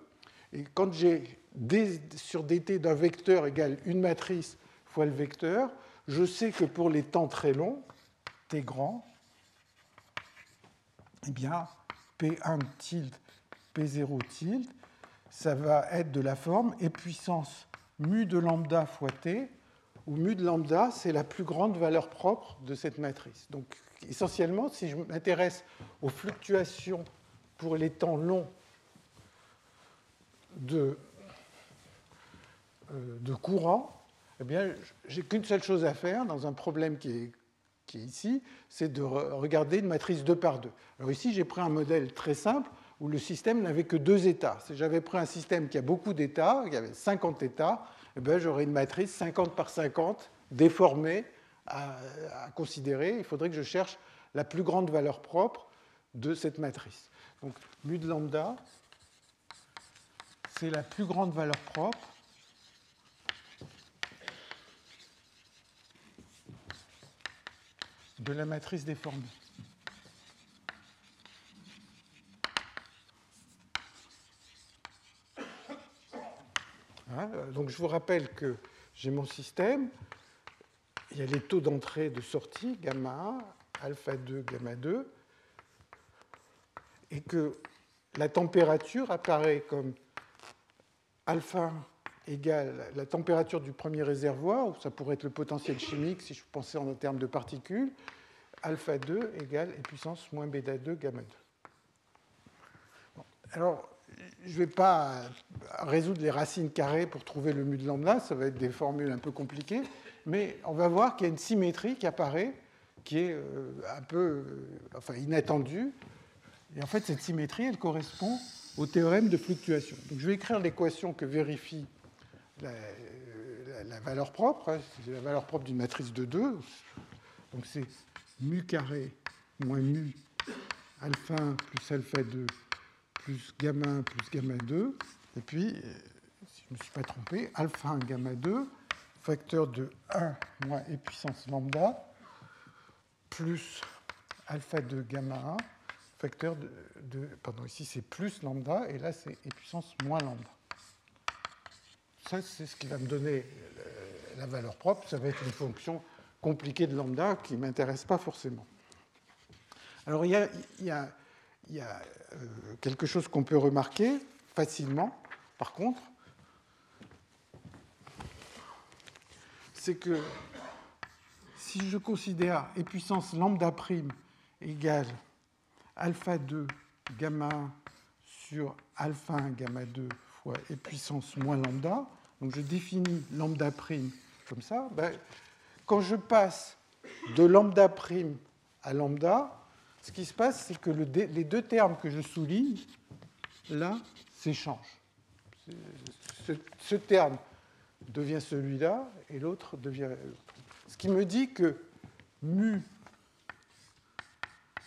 Et quand j'ai d sur dt d'un vecteur égale une matrice fois le vecteur, je sais que pour les temps très longs, t grand, eh bien, P1 tilde, P0 tilde, ça va être de la forme et puissance mu de lambda fois t, où mu de lambda, c'est la plus grande valeur propre de cette matrice. Donc, essentiellement, si je m'intéresse aux fluctuations pour les temps longs de, euh, de courant, eh bien, j'ai qu'une seule chose à faire dans un problème qui est, qui est ici, c'est de regarder une matrice 2 par 2. Alors ici, j'ai pris un modèle très simple où le système n'avait que deux états. Si j'avais pris un système qui a beaucoup d'états, qui avait 50 états, eh j'aurais une matrice 50 par 50 déformée à, considérer. Il faudrait que je cherche la plus grande valeur propre de cette matrice. Donc mu de lambda, c'est la plus grande valeur propre de la matrice déformée. Hein, donc je vous rappelle que j'ai mon système, il y a les taux d'entrée et de sortie, gamma 1, alpha 2, gamma 2, et que la température apparaît comme alpha égale la température du premier réservoir, ou ça pourrait être le potentiel chimique si je pensais en termes de particules, alpha 2 égale e puissance moins bêta 2 gamma 2. alors, je ne vais pas résoudre les racines carrées pour trouver le mu de lambda, ça va être des formules un peu compliquées, mais on va voir qu'il y a une symétrie qui apparaît, qui est euh, un peu euh, enfin, inattendue. Et en fait, cette symétrie, elle correspond au théorème de fluctuation. Donc, je vais écrire l'équation que vérifie la, valeur propre, hein, c'est la valeur propre d'une matrice de 2. Donc, c'est mu carré moins mu alpha 1 plus alpha 2 plus gamma 1 plus gamma 2. Et puis, euh, si je ne me suis pas trompé, alpha 1 gamma 2, facteur de 1 moins e puissance lambda, plus alpha 2 gamma 1, facteur de, pardon, ici c'est plus lambda, et là c'est e puissance moins lambda. C'est ce qui va me donner euh, la valeur propre. Ça va être une fonction compliquée de lambda qui ne m'intéresse pas forcément. Alors, il y a euh, quelque chose qu'on peut remarquer facilement, par contre, c'est que si je considère e puissance lambda prime égale alpha 2 gamma 1 sur alpha 1 gamma 2 fois e puissance moins lambda, donc je définis lambda prime comme ça, ben, quand je passe de lambda prime à lambda, ce qui se passe, c'est que les deux termes que je souligne, là, s'échangent. Ce, terme devient celui-là et l'autre devient. Ce qui me dit que mu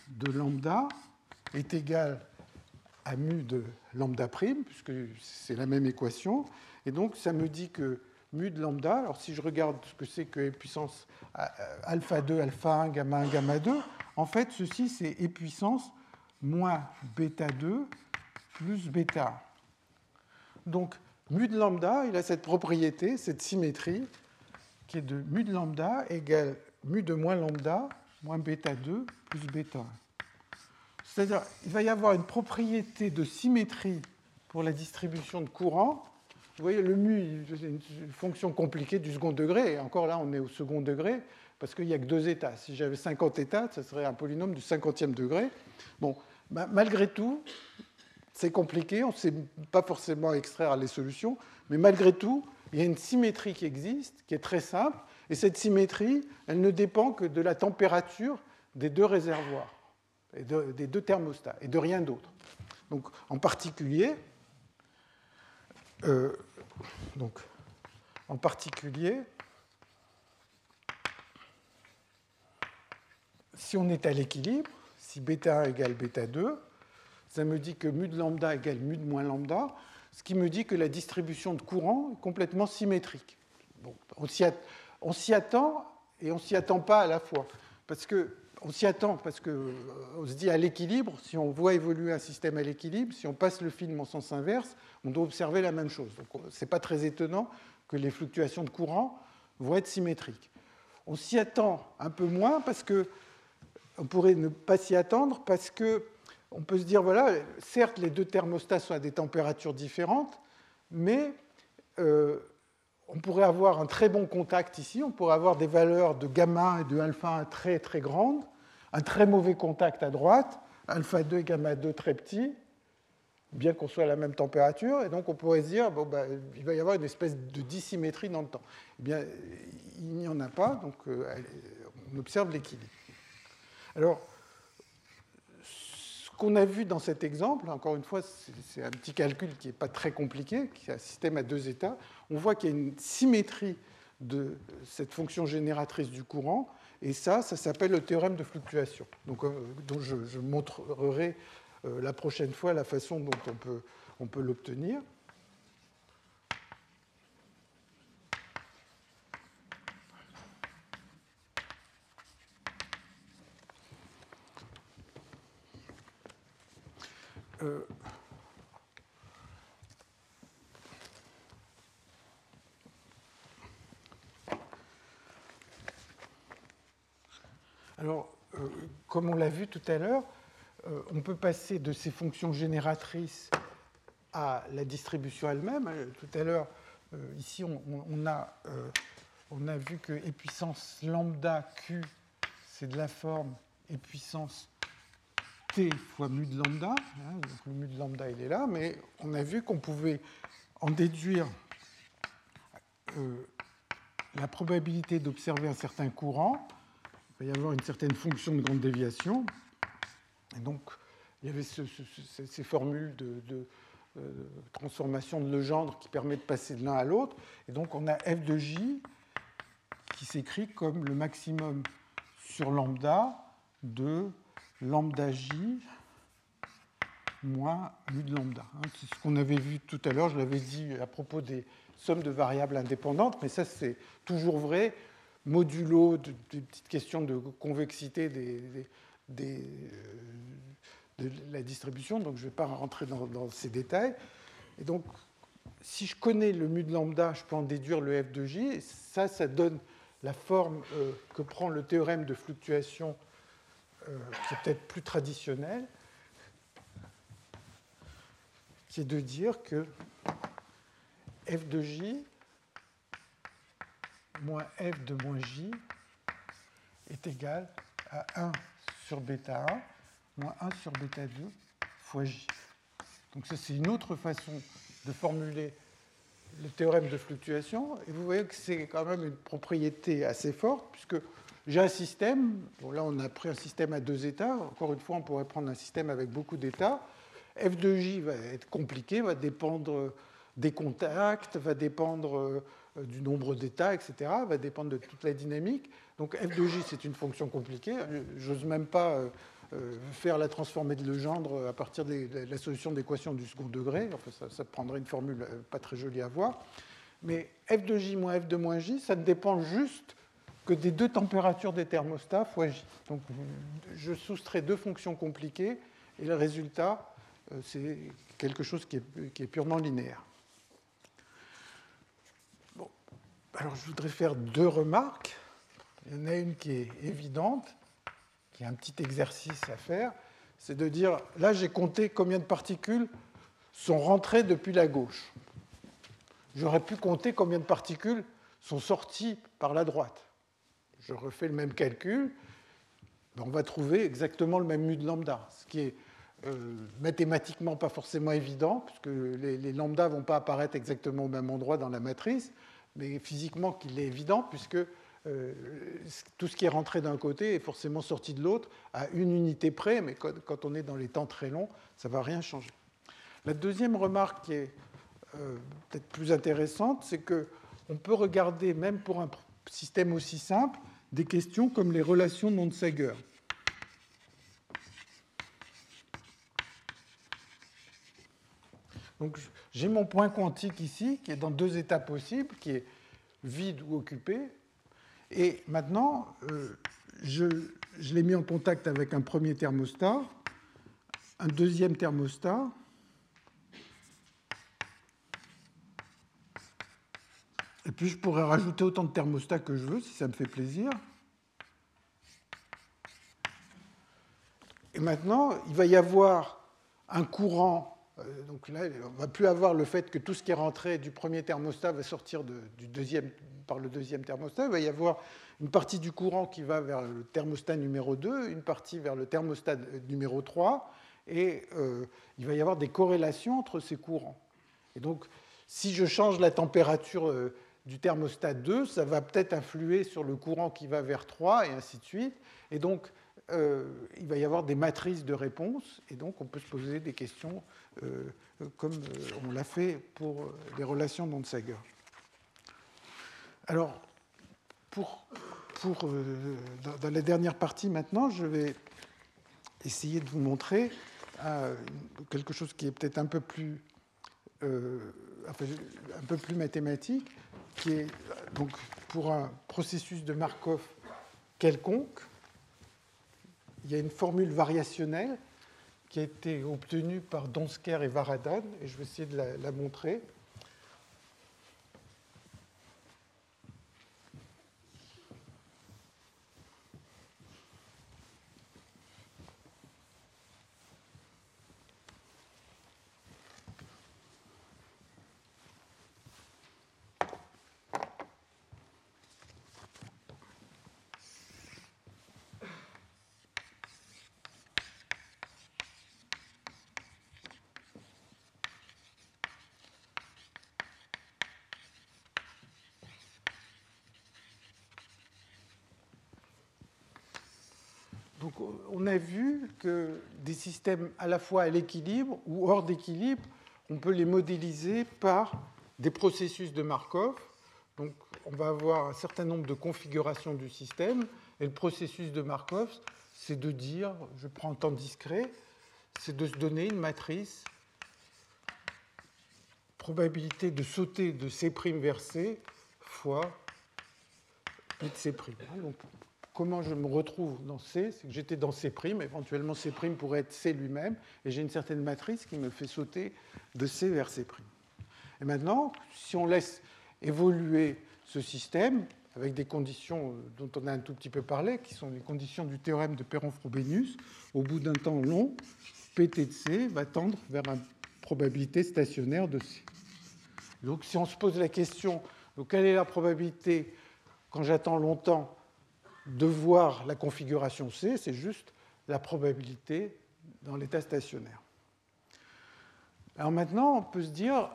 de lambda est égal à mu de lambda prime, puisque c'est la même équation. Et donc, ça me dit que mu de lambda, alors si je regarde ce que c'est que puissance euh, alpha 2, alpha 1, gamma 1, gamma 2, en fait, ceci, c'est e puissance moins bêta 2 plus bêta. Donc, mu de lambda, il a cette propriété, cette symétrie, qui est de mu de lambda égale mu de moins lambda moins bêta 2 plus bêta C'est-à-dire, il va y avoir une propriété de symétrie pour la distribution de courant. Vous voyez, le mu, c'est une fonction compliquée du second degré, et encore là, on est au second degré parce qu'il n'y a que deux états. Si j'avais 50 états, ce serait un polynôme du 50e degré. Bon, malgré tout, c'est compliqué, on ne sait pas forcément extraire les solutions, mais malgré tout, il y a une symétrie qui existe, qui est très simple, et cette symétrie, elle ne dépend que de la température des deux réservoirs, des deux thermostats, et de rien d'autre. Donc, en particulier, euh, donc, en particulier, si on est à l'équilibre, si bêta 1 égale bêta 2, ça me dit que mu de lambda égale mu de moins lambda, ce qui me dit que la distribution de courant est complètement symétrique. Bon, on s'y attend et on s'y attend pas à la fois. Parce que on s'y attend parce qu'on euh, se dit à l'équilibre, si on voit évoluer un système à l'équilibre, si on passe le film en sens inverse, on doit observer la même chose. Donc ce n'est pas très étonnant que les fluctuations de courant vont être symétriques. on s'y attend un peu moins parce que on pourrait ne pas s'y attendre parce que on peut se dire voilà, certes les deux thermostats sont à des températures différentes, mais euh, on pourrait avoir un très bon contact ici, on pourrait avoir des valeurs de gamma et de alpha très très grandes, un très mauvais contact à droite, alpha 2 et gamma 2 très petits, bien qu'on soit à la même température, et donc on pourrait se dire ben, il va y avoir une espèce de dissymétrie dans le temps. Eh bien, il n'y en a pas, donc euh, on observe l'équilibre. Alors, ce qu'on a vu dans cet exemple, encore une fois, c'est un petit calcul qui n'est pas très compliqué, qui est un système à deux états, on voit qu'il y a une symétrie de cette fonction génératrice du courant, et ça, ça s'appelle le théorème de fluctuation. Donc, euh, je, montrerai euh, la prochaine fois la façon dont on peut, on peut l'obtenir. Euh, alors, euh, comme on l'a vu tout à l'heure, euh, on peut passer de ces fonctions génératrices à la distribution elle-même. Tout à l'heure, ici, on, a, vu que e puissance lambda q, c'est de la forme e puissance t fois mu de lambda. Hein, donc le mu de lambda, il est là, mais on a vu qu'on pouvait en déduire euh, la probabilité d'observer un certain courant. Va y avoir une certaine fonction de grande déviation. Et donc, il y avait ces formules de, euh, transformation de Legendre qui permettent de passer de l'un à l'autre. Et donc, on a f de j qui s'écrit comme le maximum sur lambda de lambda j moins mu de lambda. Hein. C'est ce qu'on avait vu tout à l'heure, je l'avais dit à propos des sommes de variables indépendantes, mais ça c'est toujours vrai, modulo des petites questions de convexité euh, de la distribution, donc je ne vais pas rentrer dans, ces détails. Et donc, si je connais le mu de lambda, je peux en déduire le f de j, ça, ça donne la forme euh, que prend le théorème de fluctuation euh, qui est peut-être plus traditionnel, qui est de dire que f de j moins f de moins j est égal à 1 sur bêta 1 moins 1 sur bêta 2 fois j. Donc ça, c'est une autre façon de formuler le théorème de fluctuation. Et vous voyez que c'est quand même une propriété assez forte, puisque j'ai un système, là on a pris un système à deux états, encore une fois on pourrait prendre un système avec beaucoup d'états. F de J va être compliqué, va dépendre des contacts, va dépendre euh, du nombre d'états, etc., va dépendre de toute la dynamique. Donc f de j, c'est une fonction compliquée. J'ose même pas euh, euh, faire la transformée de Legendre à partir de la solution d'équation du second degré. Enfin, ça, ça, prendrait une formule pas très jolie à voir. Mais f de j moins f de moins j, ça ne dépend juste que des deux températures des thermostats fois J. Donc je soustrais deux fonctions compliquées et le résultat, euh, c'est quelque chose qui est, purement linéaire. Bon. Alors je voudrais faire deux remarques. Il y en a une qui est évidente, qui est un petit exercice à faire, c'est de dire, là j'ai compté combien de particules sont rentrées depuis la gauche. J'aurais pu compter combien de particules sont sorties par la droite je refais le même calcul, ben, on va trouver exactement le même mu de lambda, ce qui est euh, mathématiquement pas forcément évident, puisque les, les lambdas ne vont pas apparaître exactement au même endroit dans la matrice, mais physiquement qu'il est évident, puisque euh, tout ce qui est rentré d'un côté est forcément sorti de l'autre à une unité près, mais quand, on est dans les temps très longs, ça ne va rien changer. La deuxième remarque qui est euh, peut-être plus intéressante, c'est qu'on peut regarder, même pour un système aussi simple, des questions comme les relations de Monsager. Donc j'ai mon point quantique ici qui est dans deux états possibles, qui est vide ou occupé. Et maintenant, euh, je, je l'ai mis en contact avec un premier thermostat, un deuxième thermostat, et puis je pourrais rajouter autant de thermostats que je veux si ça me fait plaisir. Et maintenant, il va y avoir un courant. Euh, donc là, on ne va plus avoir le fait que tout ce qui est rentré du premier thermostat va sortir du deuxième, par le deuxième thermostat. Il va y avoir une partie du courant qui va vers le thermostat numéro 2, une partie vers le thermostat numéro 3, et euh, il va y avoir des corrélations entre ces courants. Et donc, si je change la température euh, du thermostat 2, ça va peut-être influer sur le courant qui va vers 3, et ainsi de suite. Et donc, euh, il va y avoir des matrices de réponses, et donc on peut se poser des questions comme on l'a fait pour les relations d'Onsager. Alors, pour, pour, dans la dernière partie maintenant, je vais essayer de vous montrer quelque chose qui est peut-être un peu plus euh, un peu plus mathématique, qui est donc pour un processus de Markov quelconque, il y a une formule variationnelle qui a été obtenue par Donsker et Varadhan, et je vais essayer de la montrer. on a vu que des systèmes à la fois à l'équilibre ou hors d'équilibre, on peut les modéliser par des processus de Markov. Donc, on va avoir un certain nombre de configurations du système. Et le processus de Markov, c'est de dire, je prends un temps discret, c'est de se donner une matrice probabilité de sauter de C' vers C fois P de C'. comment je me retrouve dans C, c'est que j'étais dans C', éventuellement C' pourrait être C lui-même, et j'ai une certaine matrice qui me fait sauter de C vers C'. Et maintenant, si on laisse évoluer ce système avec des conditions euh, dont on a un tout petit peu parlé, qui sont les conditions du théorème de Perron-Frobenius, au bout d'un temps long, PT de C va tendre vers une probabilité stationnaire de C. Donc si on se pose la question, quelle est la probabilité quand j'attends longtemps de voir la configuration C, c'est juste la probabilité dans l'état stationnaire. Alors maintenant, on peut se dire,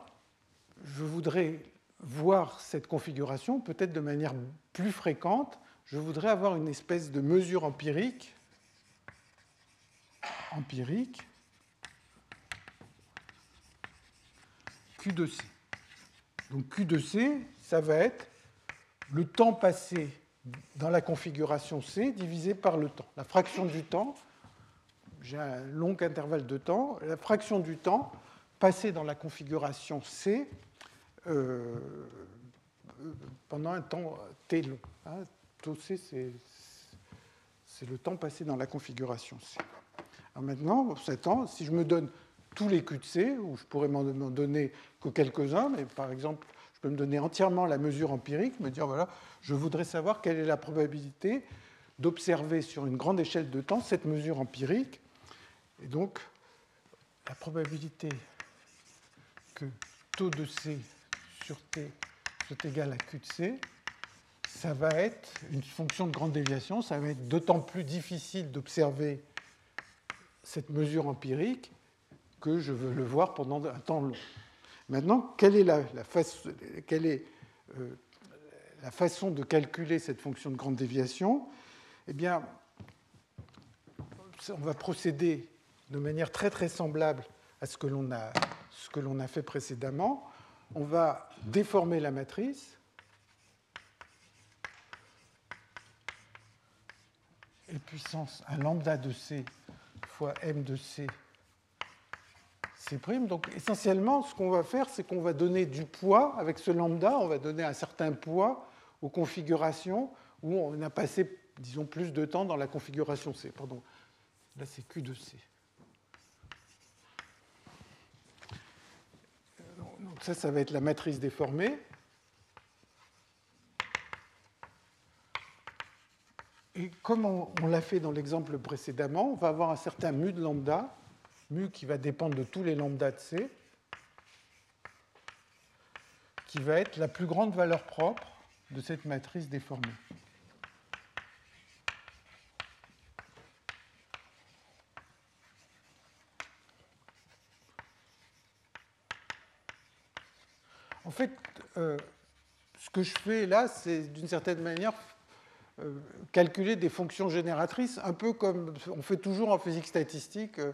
je voudrais voir cette configuration peut-être de manière plus fréquente, je voudrais avoir une espèce de mesure empirique, empirique, Q de C. Donc Q de C, ça va être le temps passé dans la configuration C divisé par le temps. La fraction du temps, j'ai un long intervalle de temps, la fraction du temps passée dans la configuration C euh, pendant un temps t long. Hein. Taux C, c'est le temps passé dans la configuration C. Alors maintenant, cet temps, si je me donne tous les Q de C, ou je pourrais m'en donner que quelques-uns, mais par exemple, je peux me donner entièrement la mesure empirique, me dire, voilà, je voudrais savoir quelle est la probabilité d'observer sur une grande échelle de temps cette mesure empirique. Et donc, la probabilité que taux de C sur T soit égal à Q de C, ça va être une fonction de grande déviation, ça va être d'autant plus difficile d'observer cette mesure empirique que je veux le voir pendant un temps long. Maintenant, quelle est la, euh, façon de calculer cette fonction de grande déviation? Eh bien, on va procéder de manière très très semblable à ce que l'on a, a, fait précédemment. On va déformer la matrice. Et puissance un lambda de C fois m de C donc essentiellement, ce qu'on va faire, c'est qu'on va donner du poids avec ce lambda, on va donner un certain poids aux configurations où on a passé, disons, plus de temps dans la configuration C. Pardon, là c'est Q de C. Donc ça, ça va être la matrice déformée. Et comme on, l'a fait dans l'exemple précédemment, on va avoir un certain mu de lambda mu qui va dépendre de tous les lambda de C, qui va être la plus grande valeur propre de cette matrice déformée. En fait, euh, ce que je fais là, c'est d'une certaine manière euh, calculer des fonctions génératrices, un peu comme on fait toujours en physique statistique. Euh,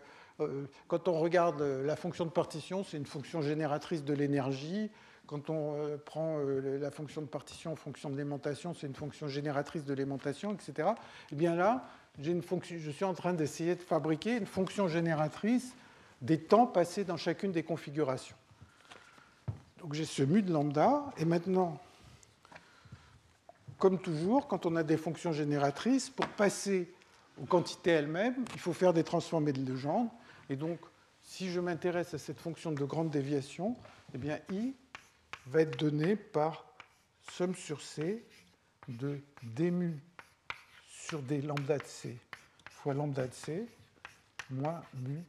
quand on regarde la fonction de partition, c'est une fonction génératrice de l'énergie. Quand on prend la fonction de partition en fonction de l'aimantation, c'est une fonction génératrice de l'aimantation, etc. Et eh bien là, une fonction, je suis en train d'essayer de fabriquer une fonction génératrice des temps passés dans chacune des configurations. Donc j'ai ce mu de lambda, et maintenant, comme toujours, quand on a des fonctions génératrices, pour passer aux quantités elles-mêmes, il faut faire des transformés de Legendre. Et donc, si je m'intéresse à cette fonction de grande déviation, eh bien, I va être donné par somme sur C de d mu sur des lambda de C fois lambda de C moins mu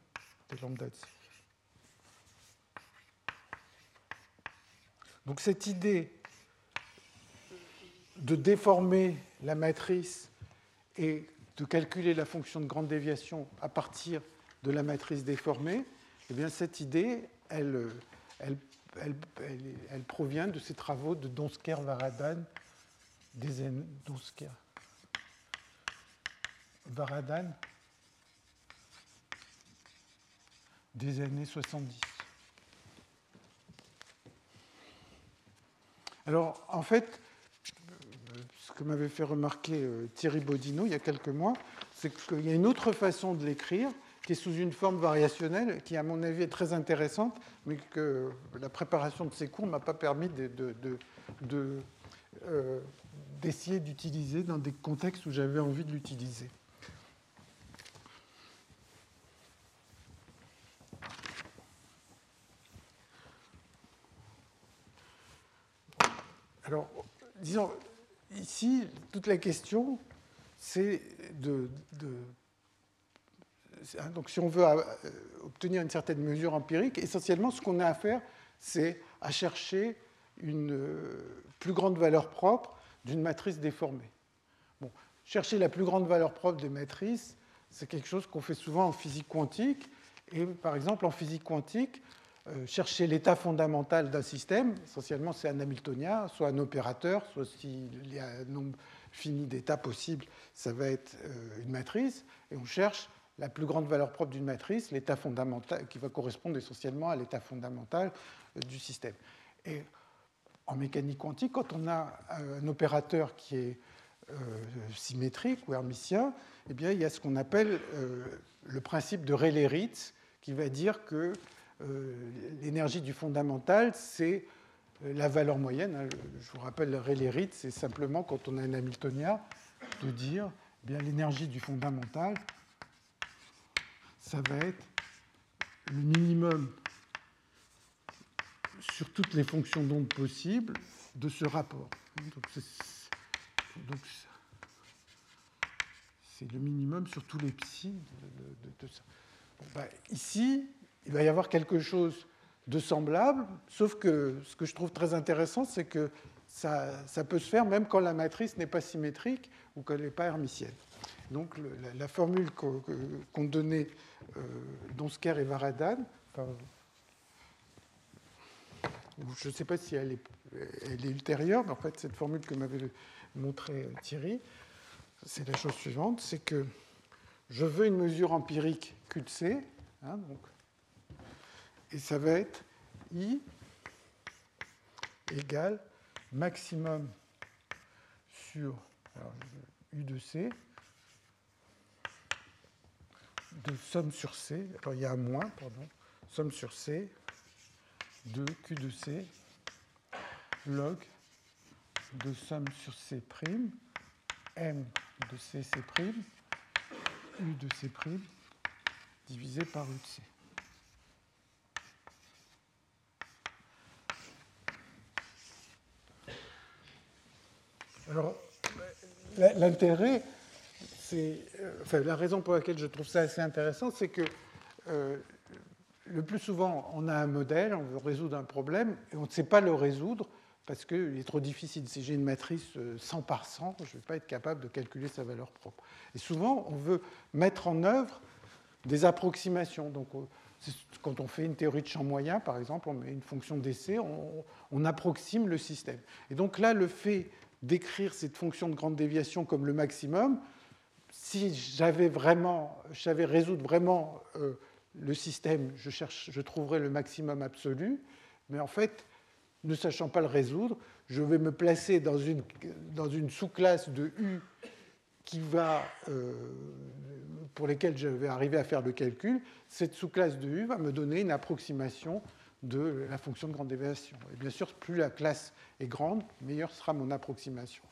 des lambda de C. Donc cette idée de déformer la matrice et de calculer la fonction de grande déviation à partir de la matrice déformée, eh bien cette idée, elle, provient de ces travaux de Donsker-Varadan, des Donsker, Varadan des années 70. Alors, en fait, ce que m'avait fait remarquer euh, Thierry Bodino il y a quelques mois, c'est qu'il y a une autre façon de l'écrire qui est sous une forme variationnelle, qui à mon avis est très intéressante, mais que la préparation de ces cours ne m'a pas permis euh, d'essayer d'utiliser dans des contextes où j'avais envie de l'utiliser. Alors, disons, ici, toute la question, c'est de, Donc, si on veut euh, obtenir une certaine mesure empirique, essentiellement, ce qu'on a à faire, c'est à chercher une euh, plus grande valeur propre d'une matrice déformée. Bon, chercher la plus grande valeur propre des matrices, c'est quelque chose qu'on fait souvent en physique quantique. Et par exemple, en physique quantique, euh, chercher l'état fondamental d'un système, essentiellement c'est un Hamiltonien, soit un opérateur, soit s'il y a un nombre fini d'états possibles, ça va être une matrice, et on cherche la plus grande valeur propre d'une matrice, l'état fondamental, qui va correspondre essentiellement à l'état fondamental euh, du système. Et en mécanique quantique, quand on a un opérateur qui est symétrique ou hermitien, eh bien, il y a ce qu'on appelle le principe de Rayleigh-Ritz, qui va dire que euh, l'énergie du fondamental, c'est euh, la valeur moyenne. Hein. Je vous rappelle, Rayleigh c'est simplement quand on a un Hamiltonien de dire eh l'énergie du fondamental, ça va être le minimum sur toutes les fonctions d'onde possibles de ce rapport. Donc c'est le minimum sur tous les psi de, ça. Ben, ici, il va y avoir quelque chose de semblable, sauf que ce que je trouve très intéressant, c'est que ça, peut se faire même quand la matrice n'est pas symétrique ou qu'elle n'est pas hermitienne. Donc la, formule qu'ont donnée euh, Donsker et Varadan, je ne sais pas si elle est, ultérieure, mais en fait cette formule que m'avait montrée Thierry, c'est la chose suivante, c'est que je veux une mesure empirique Q de C, hein, et ça va être I égale maximum sur U de C de somme sur C, il y a un moins, pardon, somme sur C de Q de C log de somme sur C', M de C, C', U de C' divisé par U de C. Alors, l'intérêt, enfin, la raison pour laquelle je trouve ça assez intéressant, c'est que le plus souvent, on a un modèle, on veut résoudre un problème, et on ne sait pas le résoudre parce qu'il est trop difficile. Si j'ai une matrice 100 par 100, je ne vais pas être capable de calculer sa valeur propre. Et souvent, on veut mettre en œuvre des approximations. Donc, quand on fait une théorie de champ moyen, par exemple, on met une fonction d'essai, on, approxime le système. Et donc là, le fait d'écrire cette fonction de grande déviation comme le maximum, si j'avais vraiment, je savais résoudre vraiment euh, le système, je, cherche, je trouverais le maximum absolu, mais en fait, ne sachant pas le résoudre, je vais me placer dans une, dans une sous-classe de U qui va, euh, pour lesquelles je vais arriver à faire le calcul, cette sous-classe de U va me donner une approximation de la fonction de grande déviation. Et bien sûr, plus la classe est grande, meilleure sera mon approximation.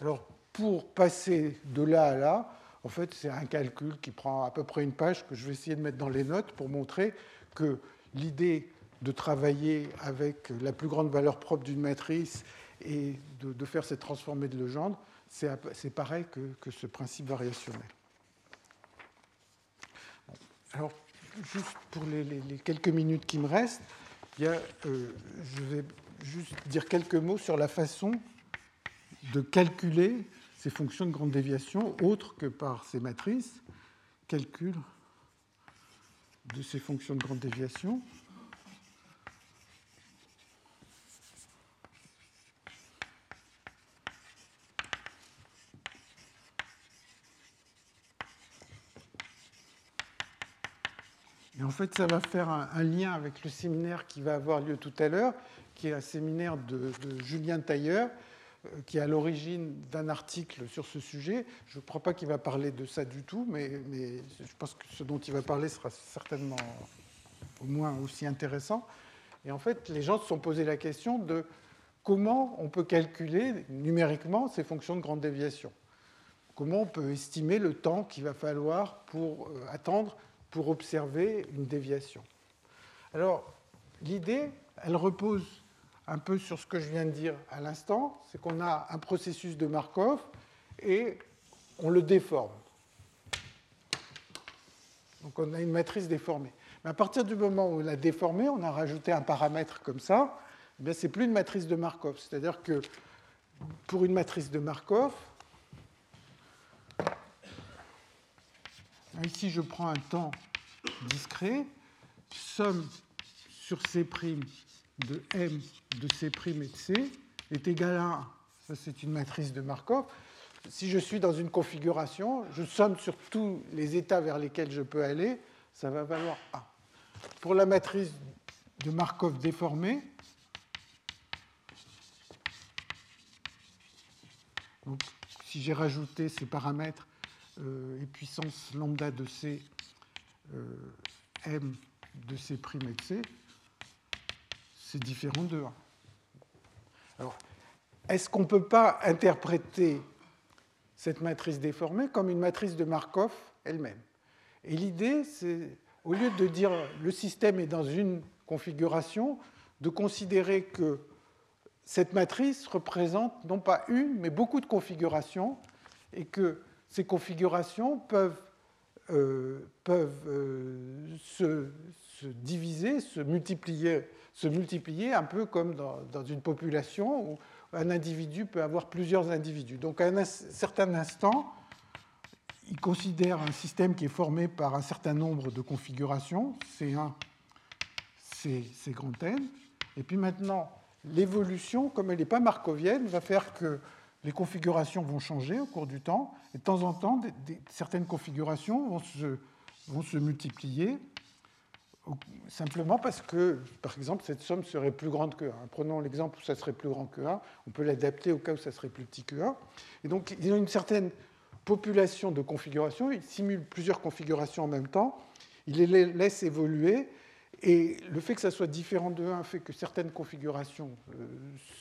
Alors, pour passer de là à là, en fait, c'est un calcul qui prend à peu près une page que je vais essayer de mettre dans les notes pour montrer que l'idée de travailler avec la plus grande valeur propre d'une matrice et de, faire cette transformée de Legendre, c'est pareil que, ce principe variationnel. Alors, juste pour les, quelques minutes qui me restent, euh, je vais juste dire quelques mots sur la façon de calculer ces fonctions de grande déviation, autres que par ces matrices, calcul de ces fonctions de grande déviation. Et en fait, ça va faire un, lien avec le séminaire qui va avoir lieu tout à l'heure, qui est un séminaire de, Julien Tailleur, qui est à l'origine d'un article sur ce sujet. Je ne crois pas qu'il va parler de ça du tout, mais, mais, je pense que ce dont il va parler sera certainement au moins aussi intéressant. Et en fait, les gens se sont posé la question de comment on peut calculer numériquement ces fonctions de grande déviation. Comment on peut estimer le temps qu'il va falloir pour euh, attendre pour observer une déviation. Alors, l'idée, elle repose un peu sur ce que je viens de dire à l'instant, c'est qu'on a un processus de Markov et on le déforme. Donc on a une matrice déformée. Mais à partir du moment où on l'a déformée, on a rajouté un paramètre comme ça, eh ce n'est plus une matrice de Markov. C'est-à-dire que pour une matrice de Markov, Ici, je prends un temps discret, somme sur C' de M de C' et de C est égal à 1. Ça, c'est une matrice de Markov. Si je suis dans une configuration, je somme sur tous les états vers lesquels je peux aller, ça va valoir 1. Pour la matrice de Markov déformée, si j'ai rajouté ces paramètres, euh, et puissance lambda de C, euh, M de C' et de C, c'est différent de 1. Alors, est-ce qu'on ne peut pas interpréter cette matrice déformée comme une matrice de Markov elle-même? Et l'idée, c'est, au lieu de dire le système est dans une configuration, de considérer que cette matrice représente non pas une, mais beaucoup de configurations, et que ces configurations peuvent, euh, euh, se, diviser, se multiplier, se multiplier un peu comme dans, une population où un individu peut avoir plusieurs individus. Donc à un certain instant, il considère un système qui est formé par un certain nombre de configurations, C1, C, C grand N, et puis maintenant, l'évolution, comme elle n'est pas markovienne, va faire que les configurations vont changer au cours du temps, et de temps en temps, certaines configurations vont se, vont se multiplier, simplement parce que, par exemple, cette somme serait plus grande que 1. Prenons l'exemple où ça serait plus grand que 1, on peut l'adapter au cas où ça serait plus petit que 1. Et donc, il y a une certaine population de configurations, il simule plusieurs configurations en même temps, il les laisse évoluer, et le fait que ça soit différent de 1 fait que certaines configurations euh,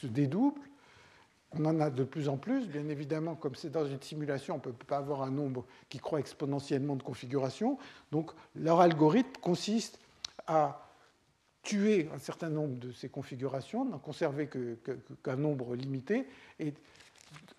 se dédoublent, on en a de plus en plus, bien évidemment, comme c'est dans une simulation, on ne peut pas avoir un nombre qui croît exponentiellement de configurations. Donc leur algorithme consiste à tuer un certain nombre de ces configurations, n'en conserver qu'un nombre limité, et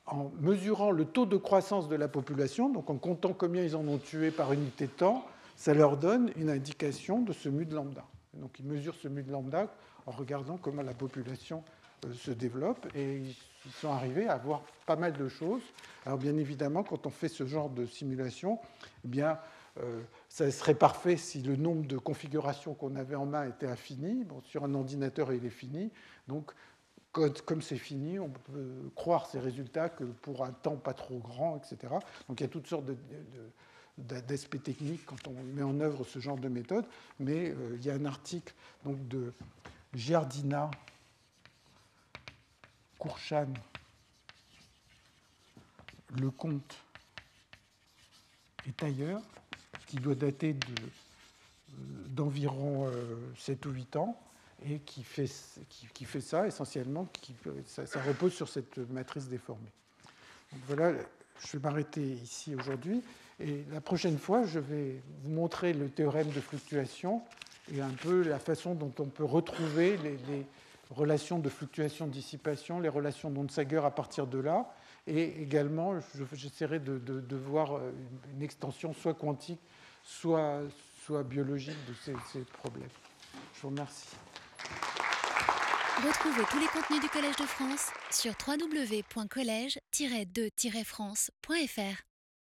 en mesurant le taux de croissance de la population, donc en comptant combien ils en ont tué par unité de temps, ça leur donne une indication de ce mu de lambda. Donc ils mesurent ce mu de lambda en regardant comment la population euh, se développe et ils sont arrivés à voir pas mal de choses. Alors bien évidemment, quand on fait ce genre de simulation, eh bien, euh, ça serait parfait si le nombre de configurations qu'on avait en main était infini. Bon, sur un ordinateur, il est fini. Donc, comme c'est fini, on peut croire ces résultats que pour un temps pas trop grand, etc. Donc il y a toutes sortes d'aspects techniques quand on met en œuvre ce genre de méthode. Mais euh, il y a un article donc, de Giardina, Courchan, Lecomte et Tailleur, qui doit dater d'environ 7 euh, ou 8 ans, et qui fait, qui, fait ça essentiellement, qui, ça, repose sur cette matrice déformée. Voilà, je vais m'arrêter ici aujourd'hui, et la prochaine fois, je vais vous montrer le théorème de fluctuation et un peu la façon dont on peut retrouver les, relations de fluctuation-dissipation, les relations d'Onsager à partir de là, et également, j'essaierai de, de, voir une extension soit quantique, soit, soit biologique de ces, ces problèmes. Je vous remercie. Retrouvez tous les contenus du Collège de France sur www.colège-2-france.fr.